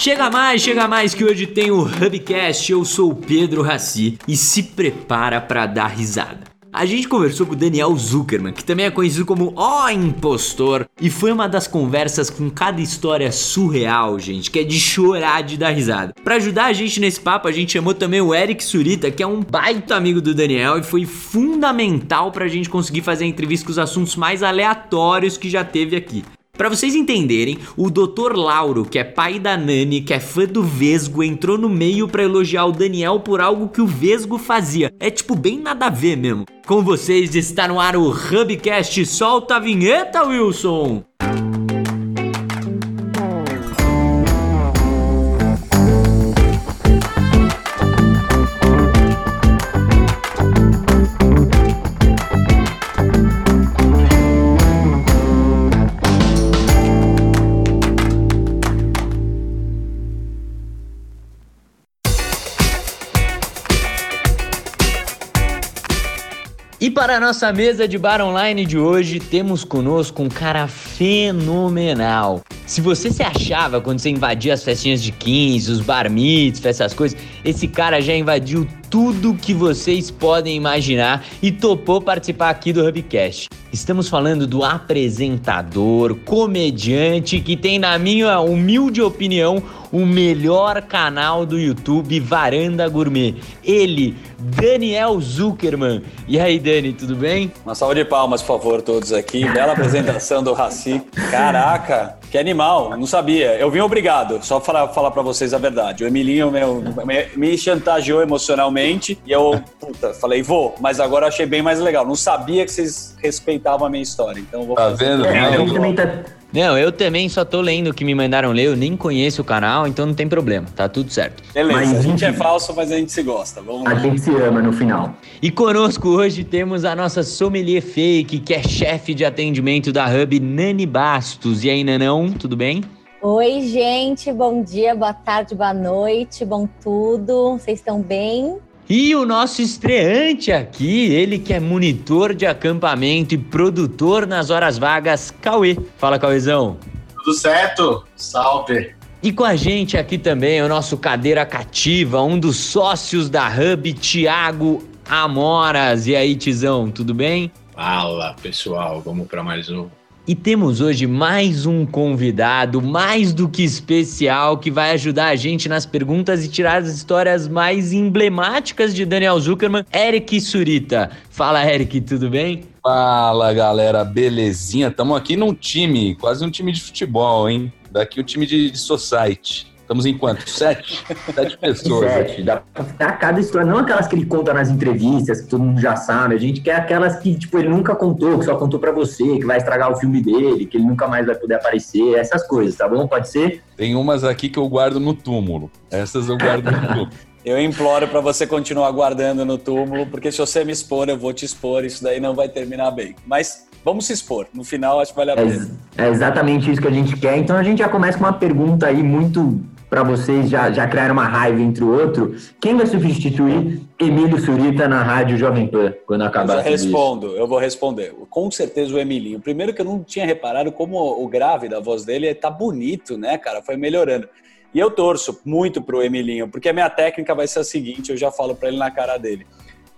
Chega mais, chega mais que hoje tem o Hubcast. Eu sou o Pedro Raci e se prepara para dar risada. A gente conversou com o Daniel Zuckerman, que também é conhecido como O Impostor, e foi uma das conversas com cada história surreal, gente, que é de chorar de dar risada. Para ajudar a gente nesse papo, a gente chamou também o Eric Surita, que é um baita amigo do Daniel e foi fundamental pra gente conseguir fazer a entrevista com os assuntos mais aleatórios que já teve aqui. Para vocês entenderem, o Dr. Lauro, que é pai da Nani, que é fã do Vesgo, entrou no meio para elogiar o Daniel por algo que o Vesgo fazia. É tipo bem nada a ver mesmo. Com vocês está no ar o Hubcast. Solta a vinheta, Wilson! Para a nossa mesa de bar online de hoje, temos conosco um cara fenomenal. Se você se achava quando você invadia as festinhas de 15, os bar mitzvahs, essas coisas, esse cara já invadiu tudo que vocês podem imaginar e topou participar aqui do Hubcast. Estamos falando do apresentador, comediante que tem, na minha humilde opinião, o melhor canal do YouTube, Varanda Gourmet. Ele, Daniel Zuckerman. E aí, Dani, tudo bem? Uma salva de palmas, por favor, todos aqui. Bela apresentação do Raci. Caraca, que animal, não sabia. Eu vim obrigado, só falar, falar para vocês a verdade. O Emilinho meu, me, me chantageou emocionalmente e eu puta, falei, vou, mas agora achei bem mais legal. Não sabia que vocês respeitavam a minha história, então vou Tá vendo? É, eu também tá não, eu também só tô lendo o que me mandaram ler, eu nem conheço o canal, então não tem problema, tá tudo certo. Beleza, mas a gente é falso, mas a gente se gosta. Vamos a lá. gente se ama no final. E conosco hoje temos a nossa sommelier fake, que é chefe de atendimento da Hub, Nani Bastos. E aí, Nanão, tudo bem? Oi, gente, bom dia, boa tarde, boa noite, bom tudo. Vocês estão bem? E o nosso estreante aqui, ele que é monitor de acampamento e produtor nas horas vagas, Cauê. Fala, Cauêzão. Tudo certo? Salve. E com a gente aqui também o nosso cadeira cativa, um dos sócios da Hub, Thiago Amoras. E aí, Tizão, tudo bem? Fala, pessoal, vamos para mais um. E temos hoje mais um convidado, mais do que especial, que vai ajudar a gente nas perguntas e tirar as histórias mais emblemáticas de Daniel Zuckerman, Eric Surita. Fala, Eric, tudo bem? Fala, galera, belezinha? Estamos aqui num time, quase um time de futebol, hein? Daqui um time de, de society. Estamos em quanto? Sete? Sete pessoas. Sete. Dá pra dar cada história, não aquelas que ele conta nas entrevistas, que todo mundo já sabe. A gente quer aquelas que, tipo, ele nunca contou, que só contou para você, que vai estragar o filme dele, que ele nunca mais vai poder aparecer, essas coisas, tá bom? Pode ser? Tem umas aqui que eu guardo no túmulo. Essas eu guardo no túmulo. Eu imploro para você continuar guardando no túmulo, porque se você me expor, eu vou te expor. Isso daí não vai terminar bem. Mas vamos se expor. No final, acho que vale a pena. É, é exatamente isso que a gente quer. Então a gente já começa com uma pergunta aí muito para vocês já, já criar uma raiva entre o outro, quem vai substituir Emílio Surita na rádio Jovem Pan quando acabar? Eu respondo, isso? eu vou responder. Com certeza o Emilinho. Primeiro que eu não tinha reparado como o grave da voz dele tá bonito, né, cara? Foi melhorando. E eu torço muito pro Emilinho, porque a minha técnica vai ser a seguinte, eu já falo para ele na cara dele.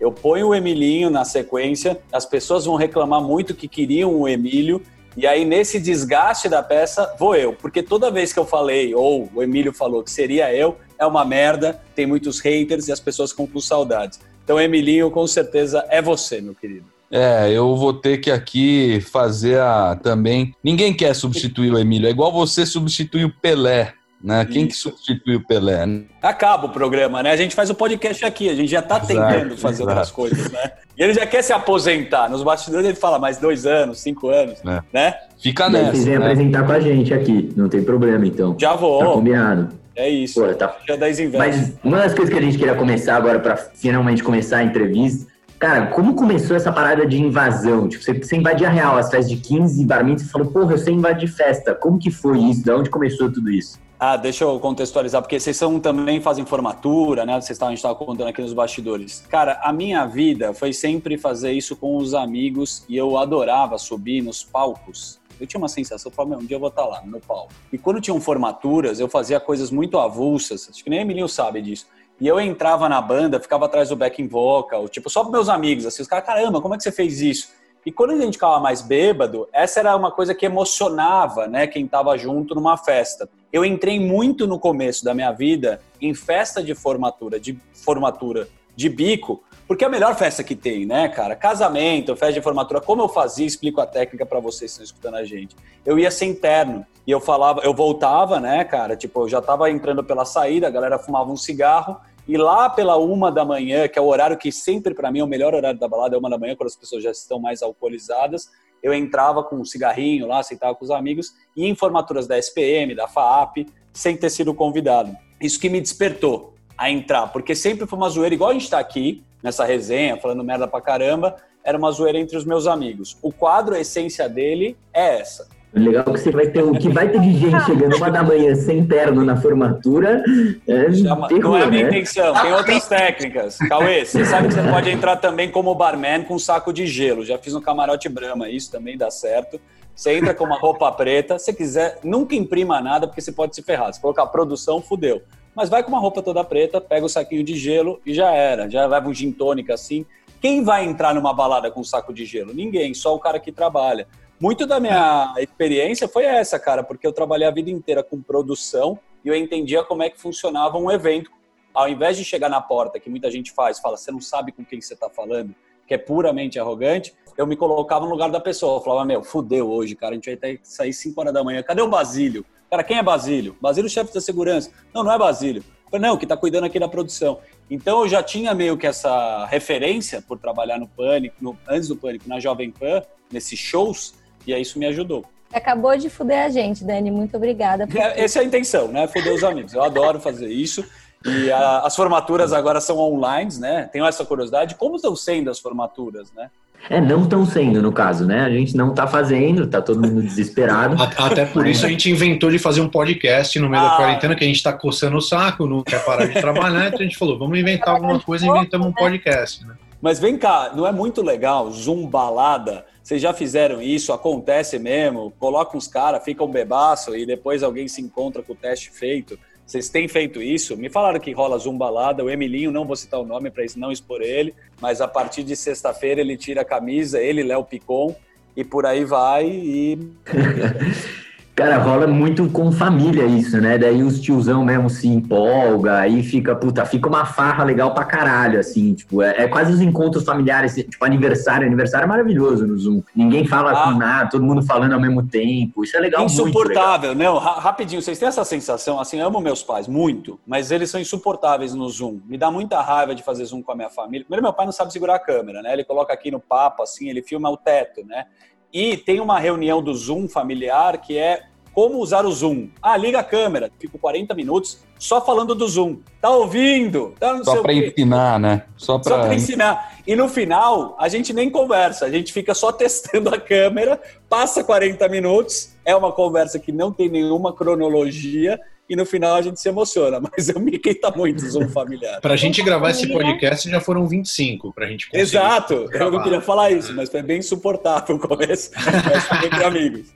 Eu ponho o Emilinho na sequência, as pessoas vão reclamar muito que queriam o Emílio, e aí, nesse desgaste da peça, vou eu. Porque toda vez que eu falei, ou o Emílio falou que seria eu, é uma merda, tem muitos haters e as pessoas ficam com saudades. Então, Emilinho, com certeza é você, meu querido. É, eu vou ter que aqui fazer a também. Ninguém quer substituir o Emílio. É igual você substituir o Pelé. Né? Quem que substitui o Pelé? Acaba o programa, né? A gente faz o podcast aqui, a gente já está tentando fazer exato. outras coisas, né? E ele já quer se aposentar. Nos bastidores ele fala mais dois anos, cinco anos, é. né? Fica nessa. Vocês vêm né? apresentar com a gente aqui, não tem problema então. Já vou. Tá combinado. É isso. Pô, tá... Já dá Mas uma das coisas que a gente queria começar agora para finalmente começar a entrevista Cara, como começou essa parada de invasão? Tipo, você, você invadia real as festas de 15 barminhos e falou, porra, eu sei invadir festa. Como que foi isso? De onde começou tudo isso? Ah, deixa eu contextualizar, porque vocês são, também fazem formatura, né? Vocês tavam, a gente estava contando aqui nos bastidores. Cara, a minha vida foi sempre fazer isso com os amigos e eu adorava subir nos palcos Eu tinha uma sensação, eu falava, um dia eu vou estar lá, no palco. E quando tinham formaturas, eu fazia coisas muito avulsas, acho que nem Emilinho sabe disso. E eu entrava na banda, ficava atrás do backing vocal, tipo, só para meus amigos, assim, os caras, caramba, como é que você fez isso? E quando a gente ficava mais bêbado, essa era uma coisa que emocionava, né, quem estava junto numa festa. Eu entrei muito no começo da minha vida em festa de formatura, de formatura de bico, porque é a melhor festa que tem, né, cara? Casamento, festa de formatura, como eu fazia, explico a técnica para vocês que estão escutando a gente. Eu ia sem terno e eu falava, eu voltava, né, cara? Tipo, eu já tava entrando pela saída, a galera fumava um cigarro e lá pela uma da manhã, que é o horário que sempre para mim é o melhor horário da balada, é uma da manhã, quando as pessoas já estão mais alcoolizadas, eu entrava com um cigarrinho lá, sentava com os amigos, e em formaturas da SPM, da FAAP, sem ter sido convidado. Isso que me despertou a entrar, porque sempre foi uma zoeira, igual a gente está aqui, nessa resenha, falando merda pra caramba, era uma zoeira entre os meus amigos. O quadro, a essência dele é essa. Legal que você vai ter o que vai ter de gente chegando uma da manhã sem terno na formatura. É Chama, terror, não é a minha né? intenção, tem outras técnicas. Cauê, você sabe que você pode entrar também como barman com um saco de gelo. Já fiz um camarote Brahma, isso também dá certo. Você entra com uma roupa preta, se quiser, nunca imprima nada, porque você pode se ferrar. Se colocar produção, fudeu. Mas vai com uma roupa toda preta, pega o saquinho de gelo e já era. Já leva um gin tônica assim. Quem vai entrar numa balada com um saco de gelo? Ninguém, só o cara que trabalha. Muito da minha experiência foi essa, cara, porque eu trabalhei a vida inteira com produção e eu entendia como é que funcionava um evento. Ao invés de chegar na porta, que muita gente faz, fala, você não sabe com quem você está falando, que é puramente arrogante, eu me colocava no lugar da pessoa. Eu falava, meu, fudeu hoje, cara, a gente vai ter que sair 5 horas da manhã. Cadê o Basílio? Cara, quem é Basílio? Basílio, chefe da segurança. Não, não é Basílio. falei, não, que está cuidando aqui da produção. Então eu já tinha meio que essa referência por trabalhar no Pânico, no, antes do Pânico, na Jovem Pan, nesses shows, e aí isso me ajudou. Acabou de fuder a gente, Dani. Muito obrigada. Por... É, essa é a intenção, né? Fuder os amigos. Eu adoro fazer isso. E a, as formaturas agora são online, né? Tenho essa curiosidade. Como estão sendo as formaturas, né? É, não estão sendo, no caso, né? A gente não está fazendo, tá todo mundo desesperado. Até por isso a gente inventou de fazer um podcast no meio ah. da quarentena, que a gente está coçando o saco, não quer parar de trabalhar, então a gente falou, vamos inventar alguma coisa, inventamos um podcast, né? Mas vem cá, não é muito legal Zoom balada? Vocês já fizeram isso? Acontece mesmo? Coloca uns caras, fica um bebaço e depois alguém se encontra com o teste feito. Vocês têm feito isso? Me falaram que rola zumbalada. O Emilinho, não vou citar o nome para não expor ele, mas a partir de sexta-feira ele tira a camisa, ele, Léo Picon, e por aí vai. E Cara, rola muito com família isso, né? Daí os tiozão mesmo se empolga, aí fica, puta, fica uma farra legal pra caralho, assim, tipo, é, é quase os encontros familiares, tipo, aniversário, aniversário é maravilhoso no Zoom. Ninguém fala ah. com nada, todo mundo falando ao mesmo tempo, isso é legal Insuportável, não, rapidinho, vocês têm essa sensação, assim, amo meus pais muito, mas eles são insuportáveis no Zoom. Me dá muita raiva de fazer Zoom com a minha família. Primeiro, meu pai não sabe segurar a câmera, né? Ele coloca aqui no papo, assim, ele filma o teto, né? E tem uma reunião do Zoom familiar que é como usar o Zoom. Ah, liga a câmera. Fico 40 minutos só falando do Zoom. Tá ouvindo? Tá só para ensinar, né? Só para ensinar. E no final, a gente nem conversa. A gente fica só testando a câmera, passa 40 minutos. É uma conversa que não tem nenhuma cronologia e no final a gente se emociona, mas eu me irrita muito o Zoom familiar. Pra gente gravar esse podcast já foram 25 pra gente conseguir. Exato, gravar. eu não queria falar isso, mas foi bem insuportável o começo, mas foi entre amigos.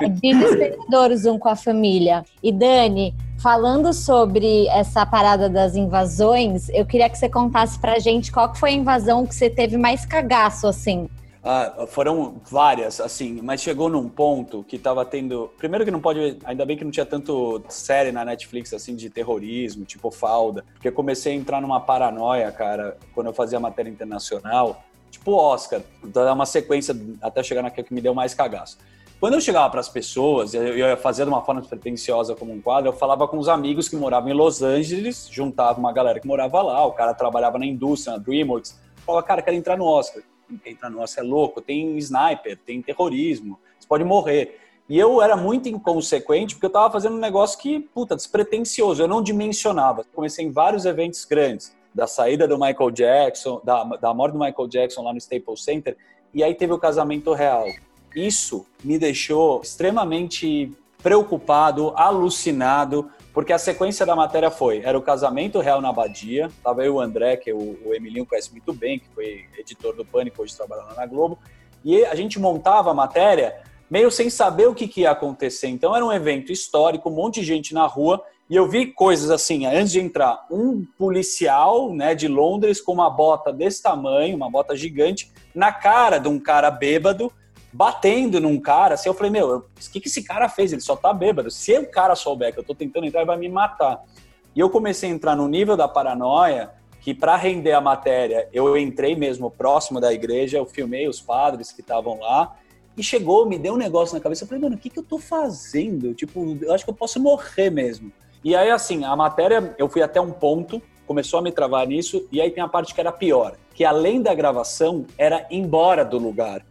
É desesperador o Zoom com a família. E Dani, falando sobre essa parada das invasões, eu queria que você contasse pra gente qual que foi a invasão que você teve mais cagaço, assim. Ah, foram várias, assim, mas chegou num ponto que tava tendo. Primeiro que não pode. Ainda bem que não tinha tanto série na Netflix, assim, de terrorismo, tipo falda. Porque eu comecei a entrar numa paranoia, cara, quando eu fazia matéria internacional, tipo Oscar. Dar uma sequência até chegar naquela que me deu mais cagaço. Quando eu chegava para as pessoas, eu ia fazer de uma forma pretensiosa como um quadro, eu falava com os amigos que moravam em Los Angeles, juntava uma galera que morava lá, o cara trabalhava na indústria, na DreamWorks, falava, cara, quero entrar no Oscar entra nossa, é louco, tem sniper, tem terrorismo, você pode morrer. E eu era muito inconsequente porque eu estava fazendo um negócio que, puta, despretensioso, eu não dimensionava. Comecei em vários eventos grandes, da saída do Michael Jackson, da, da morte do Michael Jackson lá no Staples Center, e aí teve o casamento real. Isso me deixou extremamente preocupado, alucinado, porque a sequência da matéria foi, era o casamento real na Abadia, tava eu o André, que o, o Emilinho conhece muito bem, que foi editor do Pânico, hoje trabalha lá na Globo, e a gente montava a matéria meio sem saber o que, que ia acontecer. Então era um evento histórico, um monte de gente na rua, e eu vi coisas assim, antes de entrar, um policial né, de Londres com uma bota desse tamanho, uma bota gigante, na cara de um cara bêbado, batendo num cara. Assim, eu falei, meu, o que, que esse cara fez? Ele só tá bêbado. Se o cara souber que eu tô tentando entrar, ele vai me matar. E eu comecei a entrar no nível da paranoia que para render a matéria, eu entrei mesmo próximo da igreja, eu filmei os padres que estavam lá, e chegou, me deu um negócio na cabeça, eu falei, mano, o que, que eu tô fazendo? Tipo, eu acho que eu posso morrer mesmo. E aí, assim, a matéria, eu fui até um ponto, começou a me travar nisso, e aí tem a parte que era pior, que além da gravação, era embora do lugar.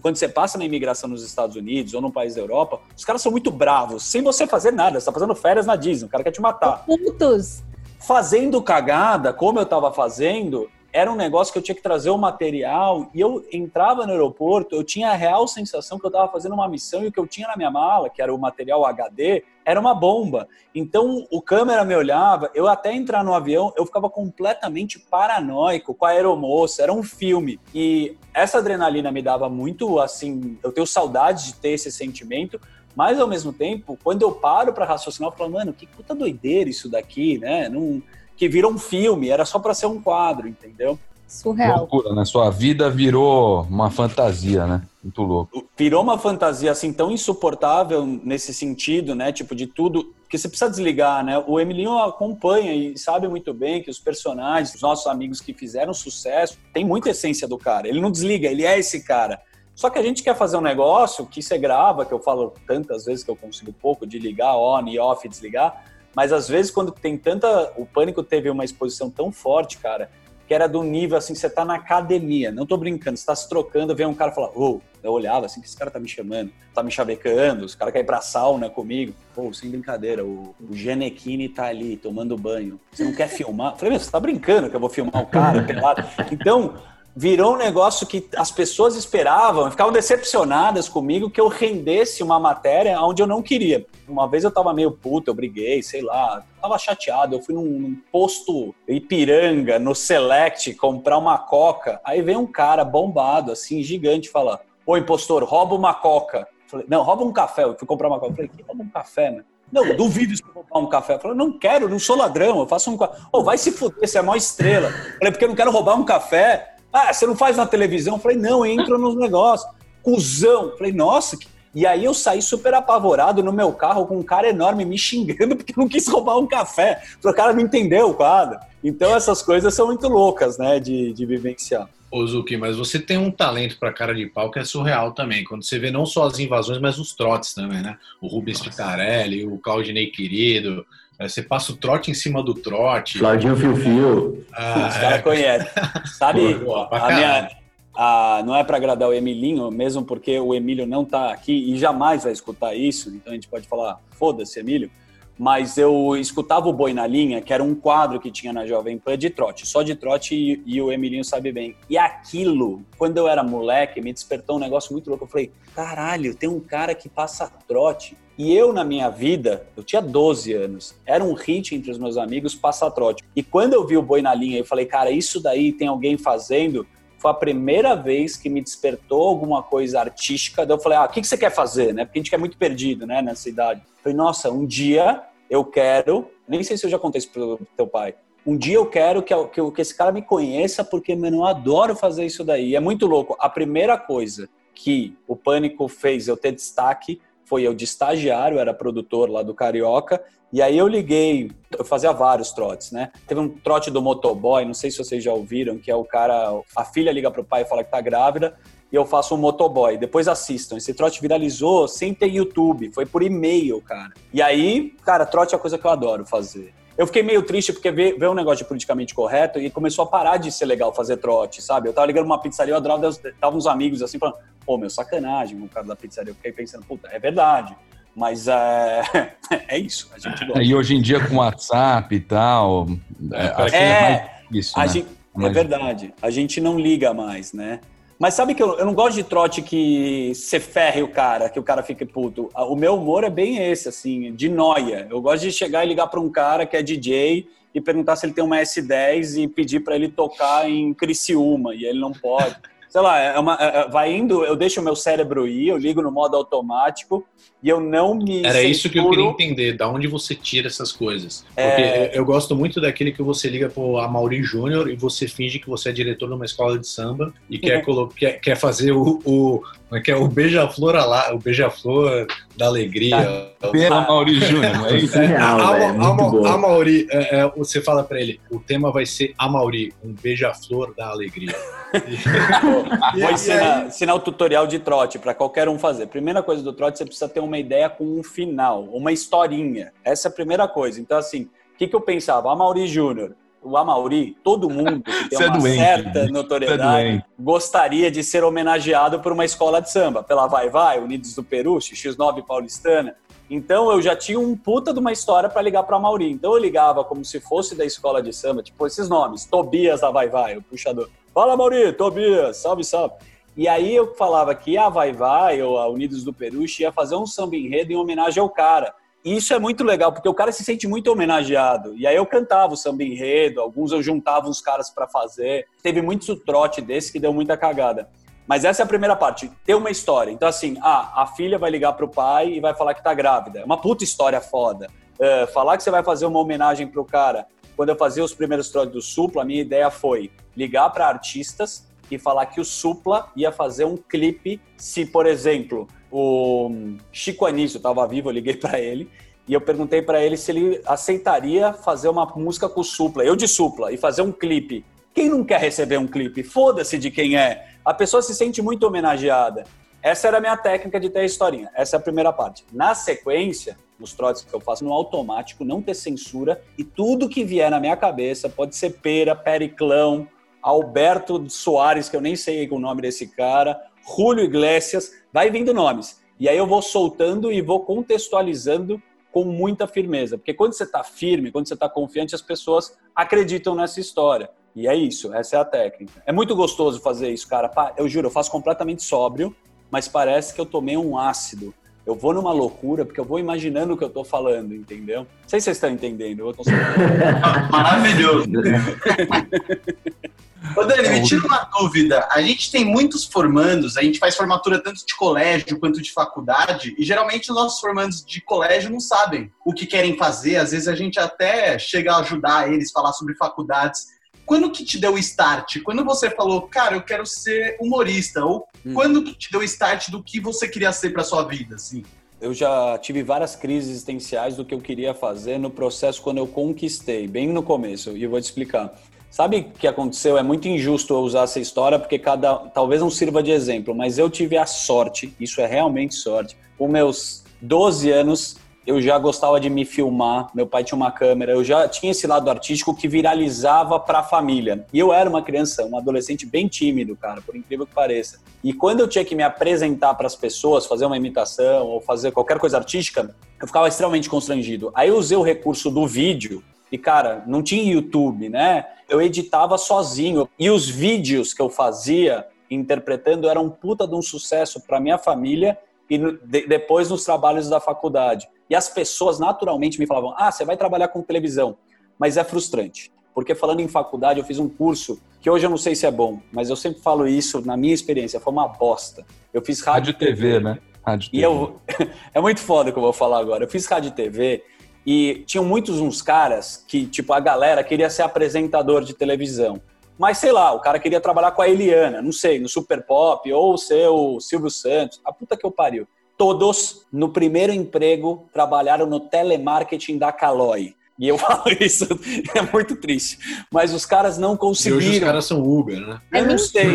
Quando você passa na imigração nos Estados Unidos ou num país da Europa, os caras são muito bravos, sem você fazer nada. Você tá fazendo férias na Disney, o cara quer te matar. Putos! Fazendo cagada, como eu tava fazendo, era um negócio que eu tinha que trazer o material e eu entrava no aeroporto, eu tinha a real sensação que eu estava fazendo uma missão e o que eu tinha na minha mala, que era o material HD, era uma bomba. Então o câmera me olhava, eu até entrar no avião, eu ficava completamente paranoico com a aeromoça, era um filme. E essa adrenalina me dava muito assim, eu tenho saudade de ter esse sentimento, mas ao mesmo tempo, quando eu paro para raciocinar, eu falo, mano, que puta doideira isso daqui, né? Não que virou um filme, era só para ser um quadro, entendeu? Surreal. Loucura, né? Sua vida virou uma fantasia, né? Muito louco. Virou uma fantasia assim tão insuportável nesse sentido, né? Tipo de tudo que você precisa desligar, né? O Emilinho acompanha e sabe muito bem que os personagens, os nossos amigos que fizeram sucesso, tem muita essência do cara. Ele não desliga, ele é esse cara. Só que a gente quer fazer um negócio que você grava, que eu falo tantas vezes que eu consigo pouco de ligar on e off, desligar mas às vezes, quando tem tanta. O pânico teve uma exposição tão forte, cara, que era do nível assim, você tá na academia, não tô brincando, você tá se trocando, vem um cara falar, ô, oh, eu olhava assim, que esse cara tá me chamando, tá me chavecando, os caras querem ir pra sauna comigo. Pô, sem brincadeira, o, o Genequini tá ali tomando banho. Você não quer filmar? Falei, você tá brincando que eu vou filmar o cara pelado? Então, virou um negócio que as pessoas esperavam, ficavam decepcionadas comigo que eu rendesse uma matéria onde eu não queria. Uma vez eu tava meio puto, eu briguei, sei lá, tava chateado, eu fui num, num posto Ipiranga, no Select, comprar uma coca, aí vem um cara bombado, assim, gigante, fala, ô impostor, rouba uma coca. Falei, não, rouba um café, eu fui comprar uma coca. Eu falei, que rouba um café, né? Não, duvido se roubar um café. Eu falei, não quero, não sou ladrão, eu faço um... Ô, oh, vai se fuder, você é a maior estrela. Eu falei, porque eu não quero roubar um café. Ah, você não faz na televisão? Eu falei, não, entra nos negócios. Cusão. Eu falei, nossa. Que... E aí eu saí super apavorado no meu carro com um cara enorme me xingando porque não quis roubar um café. O cara não entendeu o quadro. Então essas coisas são muito loucas, né, de, de vivenciar. Ô Zuki, mas você tem um talento para cara de pau que é surreal também. Quando você vê não só as invasões, mas os trotes também, né? O Rubens Pitarelli, o Claudinei Querido, você passa o trote em cima do trote. Claudinho Fio Fio. Ah, Os caras é. conhecem. Sabe, boa, boa, a minha, a, não é para agradar o Emilinho, mesmo porque o Emílio não está aqui e jamais vai escutar isso, então a gente pode falar, foda-se, Emílio. Mas eu escutava o Boi na Linha, que era um quadro que tinha na Jovem Pan de trote, só de trote e, e o Emilinho sabe bem. E aquilo, quando eu era moleque, me despertou um negócio muito louco. Eu falei, caralho, tem um cara que passa trote e eu, na minha vida, eu tinha 12 anos, era um hit entre os meus amigos passar trote. E quando eu vi o boi na linha, eu falei, cara, isso daí tem alguém fazendo. Foi a primeira vez que me despertou alguma coisa artística. Daí eu falei, ah, o que, você quer fazer, né? Porque a gente quer muito perdido, né, nessa idade. Eu falei, nossa, um dia eu quero, nem sei se eu já contei isso pro teu pai, um dia eu quero que, que, que esse cara me conheça, porque, mano, eu adoro fazer isso daí. É muito louco. A primeira coisa que o Pânico fez eu ter destaque foi eu de estagiário, era produtor lá do Carioca, e aí eu liguei, eu fazia vários trotes, né? Teve um trote do motoboy, não sei se vocês já ouviram, que é o cara, a filha liga pro pai e fala que tá grávida, e eu faço um motoboy. Depois assistam. Esse trote viralizou sem ter YouTube, foi por e-mail, cara. E aí, cara, trote é a coisa que eu adoro fazer. Eu fiquei meio triste porque veio, veio um negócio de politicamente correto e começou a parar de ser legal fazer trote, sabe? Eu tava ligando uma pizzaria, eu adorava, tava uns amigos assim falando, pô, meu, sacanagem, o cara da pizzaria. Eu fiquei pensando, puta, é verdade. Mas é, é isso, a gente gosta. E hoje em dia com WhatsApp e tal. É, é, é isso, né? gente, é verdade. A gente não liga mais, né? Mas sabe que eu, eu não gosto de trote que você ferre o cara, que o cara fique puto. O meu humor é bem esse, assim, de noia. Eu gosto de chegar e ligar para um cara que é DJ e perguntar se ele tem uma S10 e pedir para ele tocar em Criciúma, e ele não pode. sei lá, é uma, é, é, vai indo, eu deixo o meu cérebro ir, eu ligo no modo automático e eu não me. Era isso que eu queria entender, da onde você tira essas coisas. Porque é... eu gosto muito daquele que você liga pro Amaury Júnior e você finge que você é diretor de uma escola de samba e quer, quer, quer fazer o, o como é que é? O beija-flor o beija-flor da alegria. Tá. Pela Mauri Júnior, não é isso? É, a, a, a, Mauri, é, é, você fala pra ele, o tema vai ser a Mauri, um beija-flor da alegria. Vou ensinar, ensinar o tutorial de trote para qualquer um fazer. Primeira coisa do trote, você precisa ter uma ideia com um final, uma historinha. Essa é a primeira coisa. Então, assim, o que, que eu pensava? A Mauri Júnior o Amauri, todo mundo que tem é uma doente, certa é notoriedade, gostaria de ser homenageado por uma escola de samba, pela Vai Vai, Unidos do Peru, X9 Paulistana. Então eu já tinha um puta de uma história para ligar para a Mauri. Então eu ligava como se fosse da escola de samba, tipo esses nomes, Tobias da Vai Vai, o puxador. Fala Mauri, Tobias, salve, salve. E aí eu falava que a Vai Vai ou a Unidos do Peru ia fazer um samba enredo em homenagem ao cara. E isso é muito legal, porque o cara se sente muito homenageado. E aí eu cantava o samba enredo, alguns eu juntava uns caras para fazer. Teve muito trote desse que deu muita cagada. Mas essa é a primeira parte, ter uma história. Então, assim, ah, a filha vai ligar pro pai e vai falar que tá grávida. É uma puta história foda. Uh, falar que você vai fazer uma homenagem pro cara. Quando eu fazia os primeiros trotes do Supla, a minha ideia foi ligar para artistas e falar que o Supla ia fazer um clipe se, por exemplo, o Chico Anísio estava vivo, eu liguei para ele e eu perguntei para ele se ele aceitaria fazer uma música com o Supla, eu de Supla, e fazer um clipe. Quem não quer receber um clipe? Foda-se de quem é. A pessoa se sente muito homenageada. Essa era a minha técnica de ter a historinha. Essa é a primeira parte. Na sequência, nos trotes que eu faço no automático, não ter censura e tudo que vier na minha cabeça, pode ser pera, periclão, Alberto Soares, que eu nem sei o nome desse cara, Julio Iglesias, vai vindo nomes. E aí eu vou soltando e vou contextualizando com muita firmeza. Porque quando você está firme, quando você está confiante, as pessoas acreditam nessa história. E é isso, essa é a técnica. É muito gostoso fazer isso, cara. Eu juro, eu faço completamente sóbrio, mas parece que eu tomei um ácido. Eu vou numa loucura porque eu vou imaginando o que eu estou falando, entendeu? Não sei se vocês estão entendendo. Eu Maravilhoso. Ô Dani, me tira uma dúvida. A gente tem muitos formandos, a gente faz formatura tanto de colégio quanto de faculdade, e geralmente os nossos formandos de colégio não sabem o que querem fazer. Às vezes a gente até chega a ajudar eles, falar sobre faculdades. Quando que te deu o start? Quando você falou, cara, eu quero ser humorista? Ou hum. quando que te deu o start do que você queria ser para sua vida, assim? Eu já tive várias crises existenciais do que eu queria fazer no processo quando eu conquistei, bem no começo, e eu vou te explicar. Sabe o que aconteceu? É muito injusto eu usar essa história porque cada talvez não sirva de exemplo, mas eu tive a sorte, isso é realmente sorte. Com meus 12 anos, eu já gostava de me filmar, meu pai tinha uma câmera, eu já tinha esse lado artístico que viralizava para a família. E eu era uma criança, um adolescente bem tímido, cara, por incrível que pareça. E quando eu tinha que me apresentar para as pessoas, fazer uma imitação ou fazer qualquer coisa artística, eu ficava extremamente constrangido. Aí eu usei o recurso do vídeo e, cara, não tinha YouTube, né? Eu editava sozinho. E os vídeos que eu fazia interpretando eram um puta de um sucesso para minha família e de, depois nos trabalhos da faculdade. E as pessoas naturalmente me falavam: ah, você vai trabalhar com televisão. Mas é frustrante. Porque falando em faculdade, eu fiz um curso que hoje eu não sei se é bom, mas eu sempre falo isso na minha experiência, foi uma bosta. Eu fiz rádio, rádio TV, TV, né? Rádio e TV. eu é muito foda que eu vou falar agora. Eu fiz rádio TV e tinham muitos uns caras que, tipo, a galera queria ser apresentador de televisão. Mas sei lá, o cara queria trabalhar com a Eliana, não sei, no Super Pop, ou ser o Silvio Santos. A puta que eu pariu. Todos, no primeiro emprego, trabalharam no telemarketing da Caloi. E eu falo isso, é muito triste. Mas os caras não conseguiram. E hoje os caras são Uber, né? Eu não sei,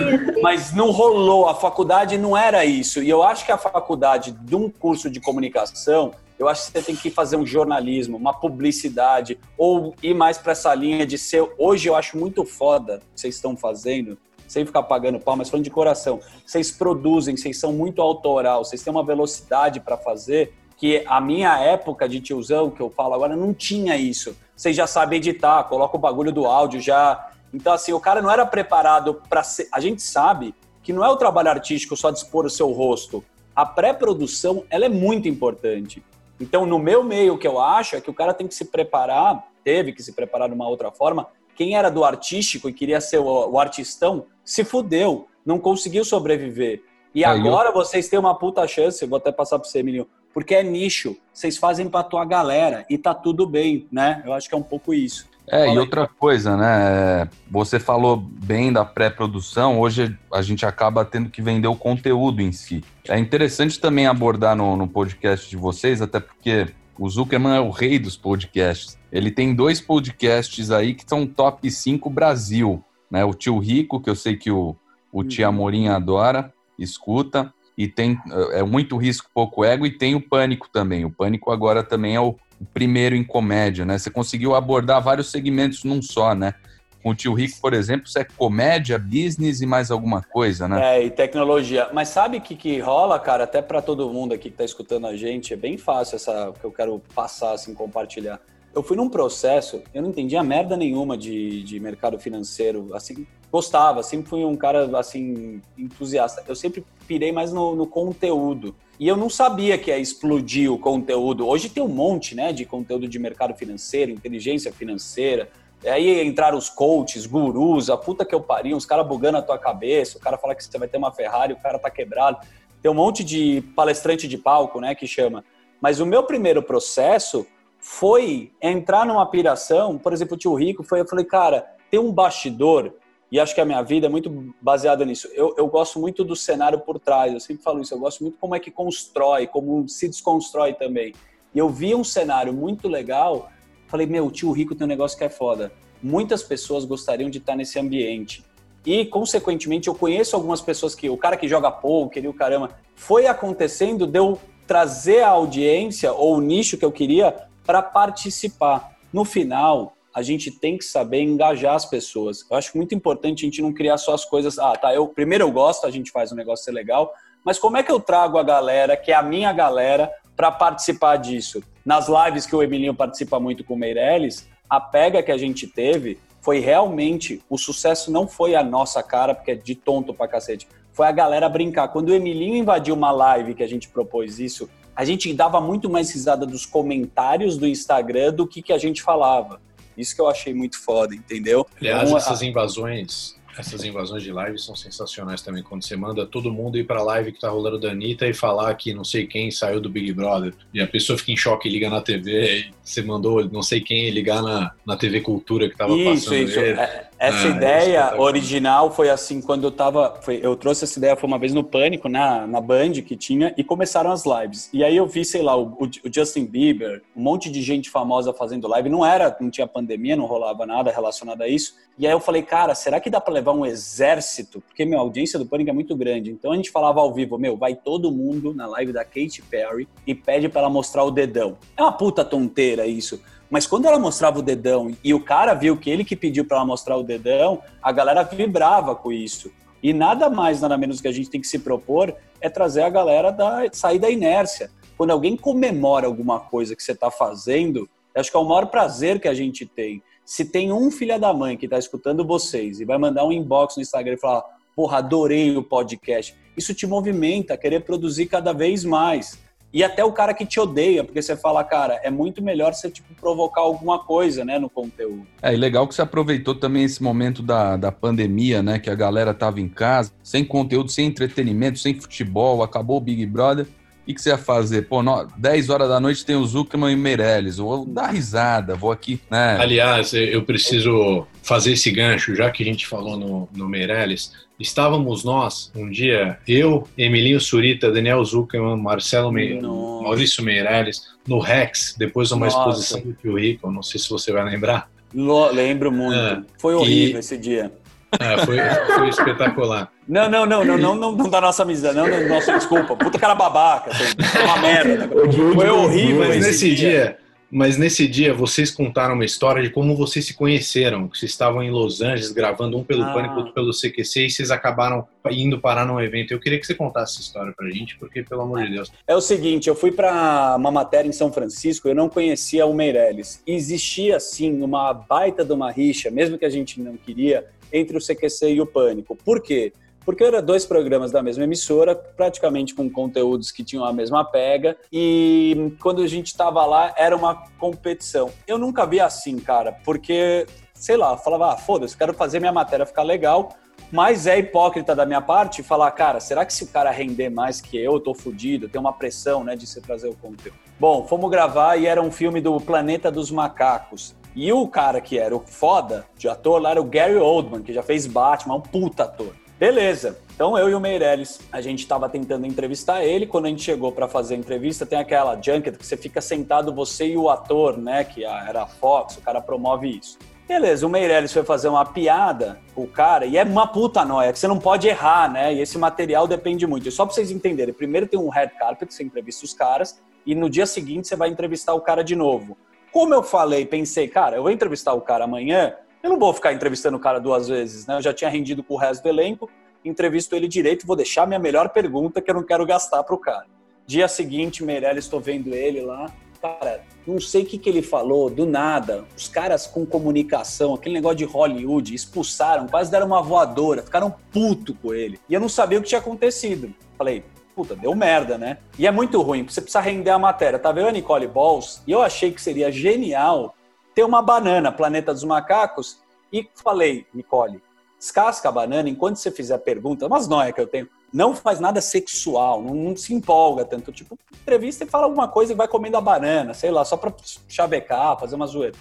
mas não rolou. A faculdade não era isso. E eu acho que a faculdade de um curso de comunicação eu acho que você tem que fazer um jornalismo, uma publicidade, ou ir mais para essa linha de ser. Hoje eu acho muito foda o que vocês estão fazendo, sem ficar pagando pau, mas falando de coração. Vocês produzem, vocês são muito autoral, vocês têm uma velocidade para fazer que a minha época de tiozão, que eu falo agora, não tinha isso. Vocês já sabem editar, coloca o bagulho do áudio já. Então, assim, o cara não era preparado para ser. A gente sabe que não é o trabalho artístico só dispor o seu rosto. A pré-produção, ela é muito importante. Então, no meu meio, o que eu acho é que o cara tem que se preparar, teve que se preparar de uma outra forma. Quem era do artístico e queria ser o, o artistão, se fudeu, não conseguiu sobreviver. E É, agora vocês têm uma puta chance, vou até passar para você, Emílio, porque é nicho, vocês fazem pra tua galera e tá tudo bem, né? Eu acho que é um pouco isso. É, Fala e aí. outra coisa, né? Você falou bem da pré-produção, hoje a gente acaba tendo que vender o conteúdo em si. É interessante também abordar no, no podcast de vocês, até porque o Zuckerman é o rei dos podcasts. Ele tem dois podcasts aí que são top 5 Brasil, né? O Tio Rico, que eu sei que o, o Tia Amorim adora, escuta, e tem é muito risco, pouco ego, e tem o Pânico também. O Pânico agora também é o primeiro em comédia, né? Você conseguiu abordar vários segmentos num só, né? Com o Tio Rico, por exemplo, você é comédia, business e mais alguma coisa, né? É, e tecnologia. Mas sabe o que, que rola, cara? Até para todo mundo aqui que tá escutando a gente, é bem fácil essa que eu quero passar, assim, compartilhar. Eu fui num processo, eu não entendia merda nenhuma de, de mercado financeiro, assim, gostava, sempre fui um cara, assim, entusiasta. Eu sempre pirei mais no, no conteúdo. E eu não sabia que ia explodir o conteúdo. Hoje tem um monte, né, de conteúdo de mercado financeiro, inteligência financeira. Aí entraram os coaches, gurus, a puta que eu pariu, os caras bugando a tua cabeça, o cara fala que você vai ter uma Ferrari, o cara tá quebrado. Tem um monte de palestrante de palco, né, que chama. Mas o meu primeiro processo foi entrar numa piração, por exemplo, o tio Rico, foi, eu falei, cara, tem um bastidor, e acho que a minha vida é muito baseada nisso. Eu, eu gosto muito do cenário por trás, eu sempre falo isso, eu gosto muito como é que constrói, como se desconstrói também. E eu vi um cenário muito legal, falei, meu, o tio Rico tem um negócio que é foda. Muitas pessoas gostariam de estar nesse ambiente. E, consequentemente, eu conheço algumas pessoas que, o cara que joga poker e o caramba, foi acontecendo de eu trazer a audiência ou o nicho que eu queria para participar. No final, a gente tem que saber engajar as pessoas. Eu acho muito importante a gente não criar só as coisas. Ah, tá, eu primeiro eu gosto, a gente faz um negócio ser legal, mas como é que eu trago a galera, que é a minha galera, para participar disso? Nas lives que o Emilinho participa muito com o Meirelles, a pega que a gente teve foi realmente o sucesso não foi a nossa cara, porque é de tonto pra cacete. Foi a galera brincar. Quando o Emilinho invadiu uma live que a gente propôs isso, a gente dava muito mais risada dos comentários do Instagram do que que a gente falava. Isso que eu achei muito foda, entendeu? Aliás, Então, essas invasões, essas invasões de live são sensacionais também. Quando você manda todo mundo ir pra live que tá rolando da Anitta e falar que não sei quem saiu do Big Brother. E a pessoa fica em choque e liga na TV. E você mandou não sei quem ligar na, na TV Cultura que tava Isso, passando isso. ele. É, Essa Ah, ideia espetacular. original foi assim, quando eu tava. foi- eu trouxe essa ideia, foi uma vez no Pânico, na, na Band que tinha, e começaram as lives. E aí eu vi, sei lá, o, o Justin Bieber, um monte de gente famosa fazendo live. Não era, não tinha pandemia, não rolava nada relacionado a isso. E aí eu falei, cara, será que dá pra levar um exército? Porque, meu, a audiência do Pânico é muito grande. Então a gente falava ao vivo, meu, vai todo mundo na live da Katy Perry e pede pra ela mostrar o dedão. É uma puta tonteira isso. Mas quando ela mostrava o dedão e o cara viu que ele que pediu para ela mostrar o dedão, a galera vibrava com isso. E nada mais, nada menos que a gente tem que se propor é trazer a galera da sair da inércia. Quando alguém comemora alguma coisa que você está fazendo, acho que é o maior prazer que a gente tem. Se tem um filho da mãe que está escutando vocês e vai mandar um inbox no Instagram e falar, porra, adorei o podcast, isso te movimenta a querer produzir cada vez mais. E até o cara que te odeia, porque você fala, cara, é muito melhor você tipo, provocar alguma coisa né, no conteúdo. É, e legal que você aproveitou também esse momento da, da pandemia, né? Que a galera tava em casa, sem conteúdo, sem entretenimento, sem futebol, acabou o Big Brother. O que, que você ia fazer? Pô, no, 10 horas da noite tem o Zuckerman e o Meirelles. Vou dar risada, vou aqui, né? Aliás, eu preciso fazer esse gancho, já que a gente falou no, no Meirelles. Estávamos nós, um dia, eu, Emilinho Surita, Daniel Zuckerman, Marcelo Me... Maurício Meirelles, no Rex, depois de uma Nossa. exposição do Tio Rico, não sei se você vai lembrar. Lo- lembro muito. É. Foi horrível E- esse dia. É, foi, foi espetacular. Não, não, não, não, não, não, não da nossa amizade, não, não, nossa, desculpa. Puta cara babaca, foi uma merda. De Foi horrível Mas esse nesse dia. dia, mas nesse dia vocês contaram uma história de como vocês se conheceram, que vocês estavam em Los Angeles gravando um pelo Ah. Pânico, outro pelo CQC e vocês acabaram indo parar num evento. Eu queria que você contasse essa história pra gente, porque pelo amor de Deus. É o seguinte, eu fui para uma matéria em São Francisco, eu não conhecia o Meirelles. Existia, sim, uma baita de uma rixa, mesmo que a gente não queria, entre o CQC e o Pânico. Por quê? Porque eram dois programas da mesma emissora, praticamente com conteúdos que tinham a mesma pega, e quando a gente estava lá, era uma competição. Eu nunca vi assim, cara, porque, sei lá, falava, ah, foda-se, quero fazer minha matéria ficar legal, Mas é hipócrita da minha parte falar, cara, será que se o cara render mais que eu, eu tô fudido, tem uma pressão, né, de você trazer o conteúdo. Bom, fomos gravar e era um filme do Planeta dos Macacos. E o cara que era o foda de ator lá era o Gary Oldman, que já fez Batman, um puta ator. Beleza. Então eu e o Meirelles, a gente estava tentando entrevistar ele. Quando a gente chegou para fazer a entrevista, tem aquela junket que você fica sentado, você e o ator, né? Que era a Fox, o cara promove isso. Beleza, o Meirelles foi fazer uma piada, o cara, e é uma puta noia, que você não pode errar, né? E esse material depende muito. E só pra vocês entenderem, primeiro tem um red carpet, você entrevista os caras, e no dia seguinte você vai entrevistar o cara de novo. Como eu falei, pensei, cara, eu vou entrevistar o cara amanhã, eu não vou ficar entrevistando o cara duas vezes, né? Eu já tinha rendido com o resto do elenco, entrevisto ele direito, vou deixar minha melhor pergunta que eu não quero gastar pro cara. Dia seguinte, Meirelles, estou vendo ele lá, cara, não sei o que, que ele falou, do nada. Os caras com comunicação, aquele negócio de Hollywood, expulsaram, quase deram uma voadora, ficaram puto com ele. E eu não sabia o que tinha acontecido. Falei, puta, deu merda, né? E é muito ruim, você precisa render a matéria. Tá vendo a Nicole Balls? E eu achei que seria genial ter uma banana, Planeta dos Macacos, e falei, Nicole, descasca a banana enquanto você fizer a pergunta, umas noia que eu tenho não faz nada sexual, não, não, se empolga tanto. Tipo, entrevista e fala alguma coisa e vai comendo a banana, sei lá, só pra chavecar, fazer uma zoeira.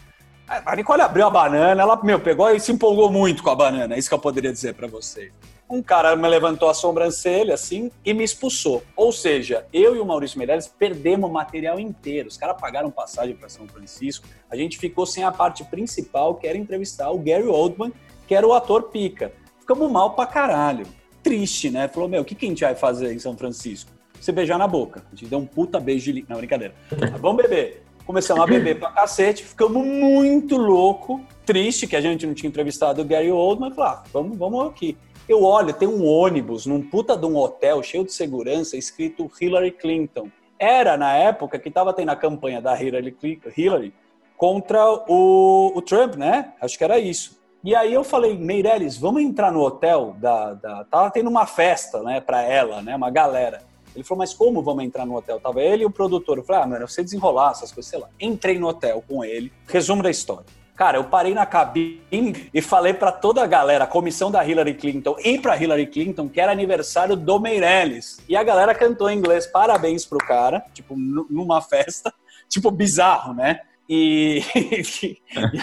A Nicole abriu a banana, ela, meu, pegou e se empolgou muito com a banana, é isso que eu poderia dizer para vocês. Um cara me levantou a sobrancelha, assim, e me expulsou. Ou seja, eu e o Maurício Meirelles perdemos o material inteiro. Os caras pagaram passagem para São Francisco, a gente ficou sem a parte principal, que era entrevistar o Gary Oldman, que era o ator pica. Ficamos mal pra caralho triste, né? Falou, meu, o que, que a gente vai fazer em São Francisco? Você beijar na boca. A gente deu um puta beijo de... Não, brincadeira. vamos beber. Começamos a beber pra cacete, ficamos muito louco, triste que a gente não tinha entrevistado o Gary Oldman. Falei, ah, vamos, vamos aqui. Eu olho, tem um ônibus num puta de um hotel cheio de segurança escrito Hillary Clinton. Era na época que tava tendo a campanha da Hillary, Hillary contra o, o Trump, né? Acho que era isso. E aí eu falei, Meirelles, vamos entrar no hotel da, da... Tava tendo uma festa, né, pra ela, né, uma galera. Ele falou, mas como vamos entrar no hotel? Tava ele e o produtor. Eu falei, ah, mano, você desenrolar essas coisas, sei lá. Entrei no hotel com ele. Resumo da história. Cara, eu parei na cabine e falei para toda a galera, a comissão da Hillary Clinton e para Hillary Clinton, que era aniversário do Meirelles. E a galera cantou em inglês parabéns pro cara, tipo, numa festa, tipo, bizarro, né? E, e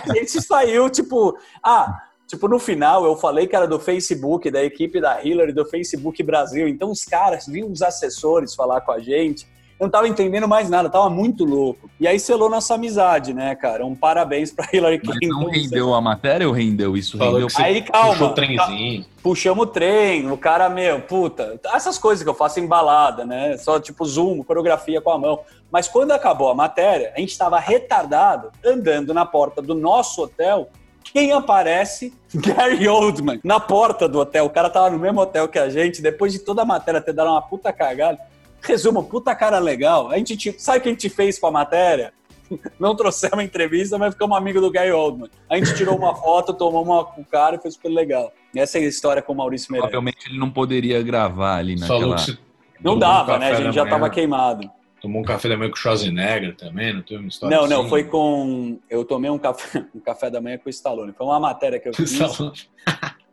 a gente saiu, tipo, ah, tipo, no final eu falei que era do Facebook, da equipe da Hillary, do Facebook Brasil. Então os caras, vinham os assessores falar com a gente. Eu não tava entendendo mais nada, tava muito louco. E aí selou nossa amizade, né, cara? Um parabéns pra Hillary Clinton. Mas não rendeu a matéria ou rendeu isso? Rendeu aí, calma. Puxou o trenzinho. Puxamos o trem, o cara, meu, puta. Essas coisas que eu faço embalada, né? Só tipo zoom, coreografia com a mão. Mas quando acabou a matéria, a gente estava retardado andando na porta do nosso hotel. Quem aparece? Gary Oldman, na porta do hotel. O cara tava no mesmo hotel que a gente, depois de toda a matéria ter dado uma puta cagada. Resumo, puta cara legal. A gente, sabe o que a gente fez com a matéria? Não trouxemos uma entrevista, mas ficamos amigos do Gary Oldman. A gente tirou uma foto, tomou uma com o cara e foi super legal. Essa é a história com o Maurício Meirelles. Provavelmente ele não poderia gravar ali naquela... Não dava, né? A gente já tava queimado. Tomou um café da manhã com o Schwarzenegger também, não teve uma história Não, assim? não, foi com... Eu tomei um café, um café da manhã com o Stallone. Foi uma matéria que eu fiz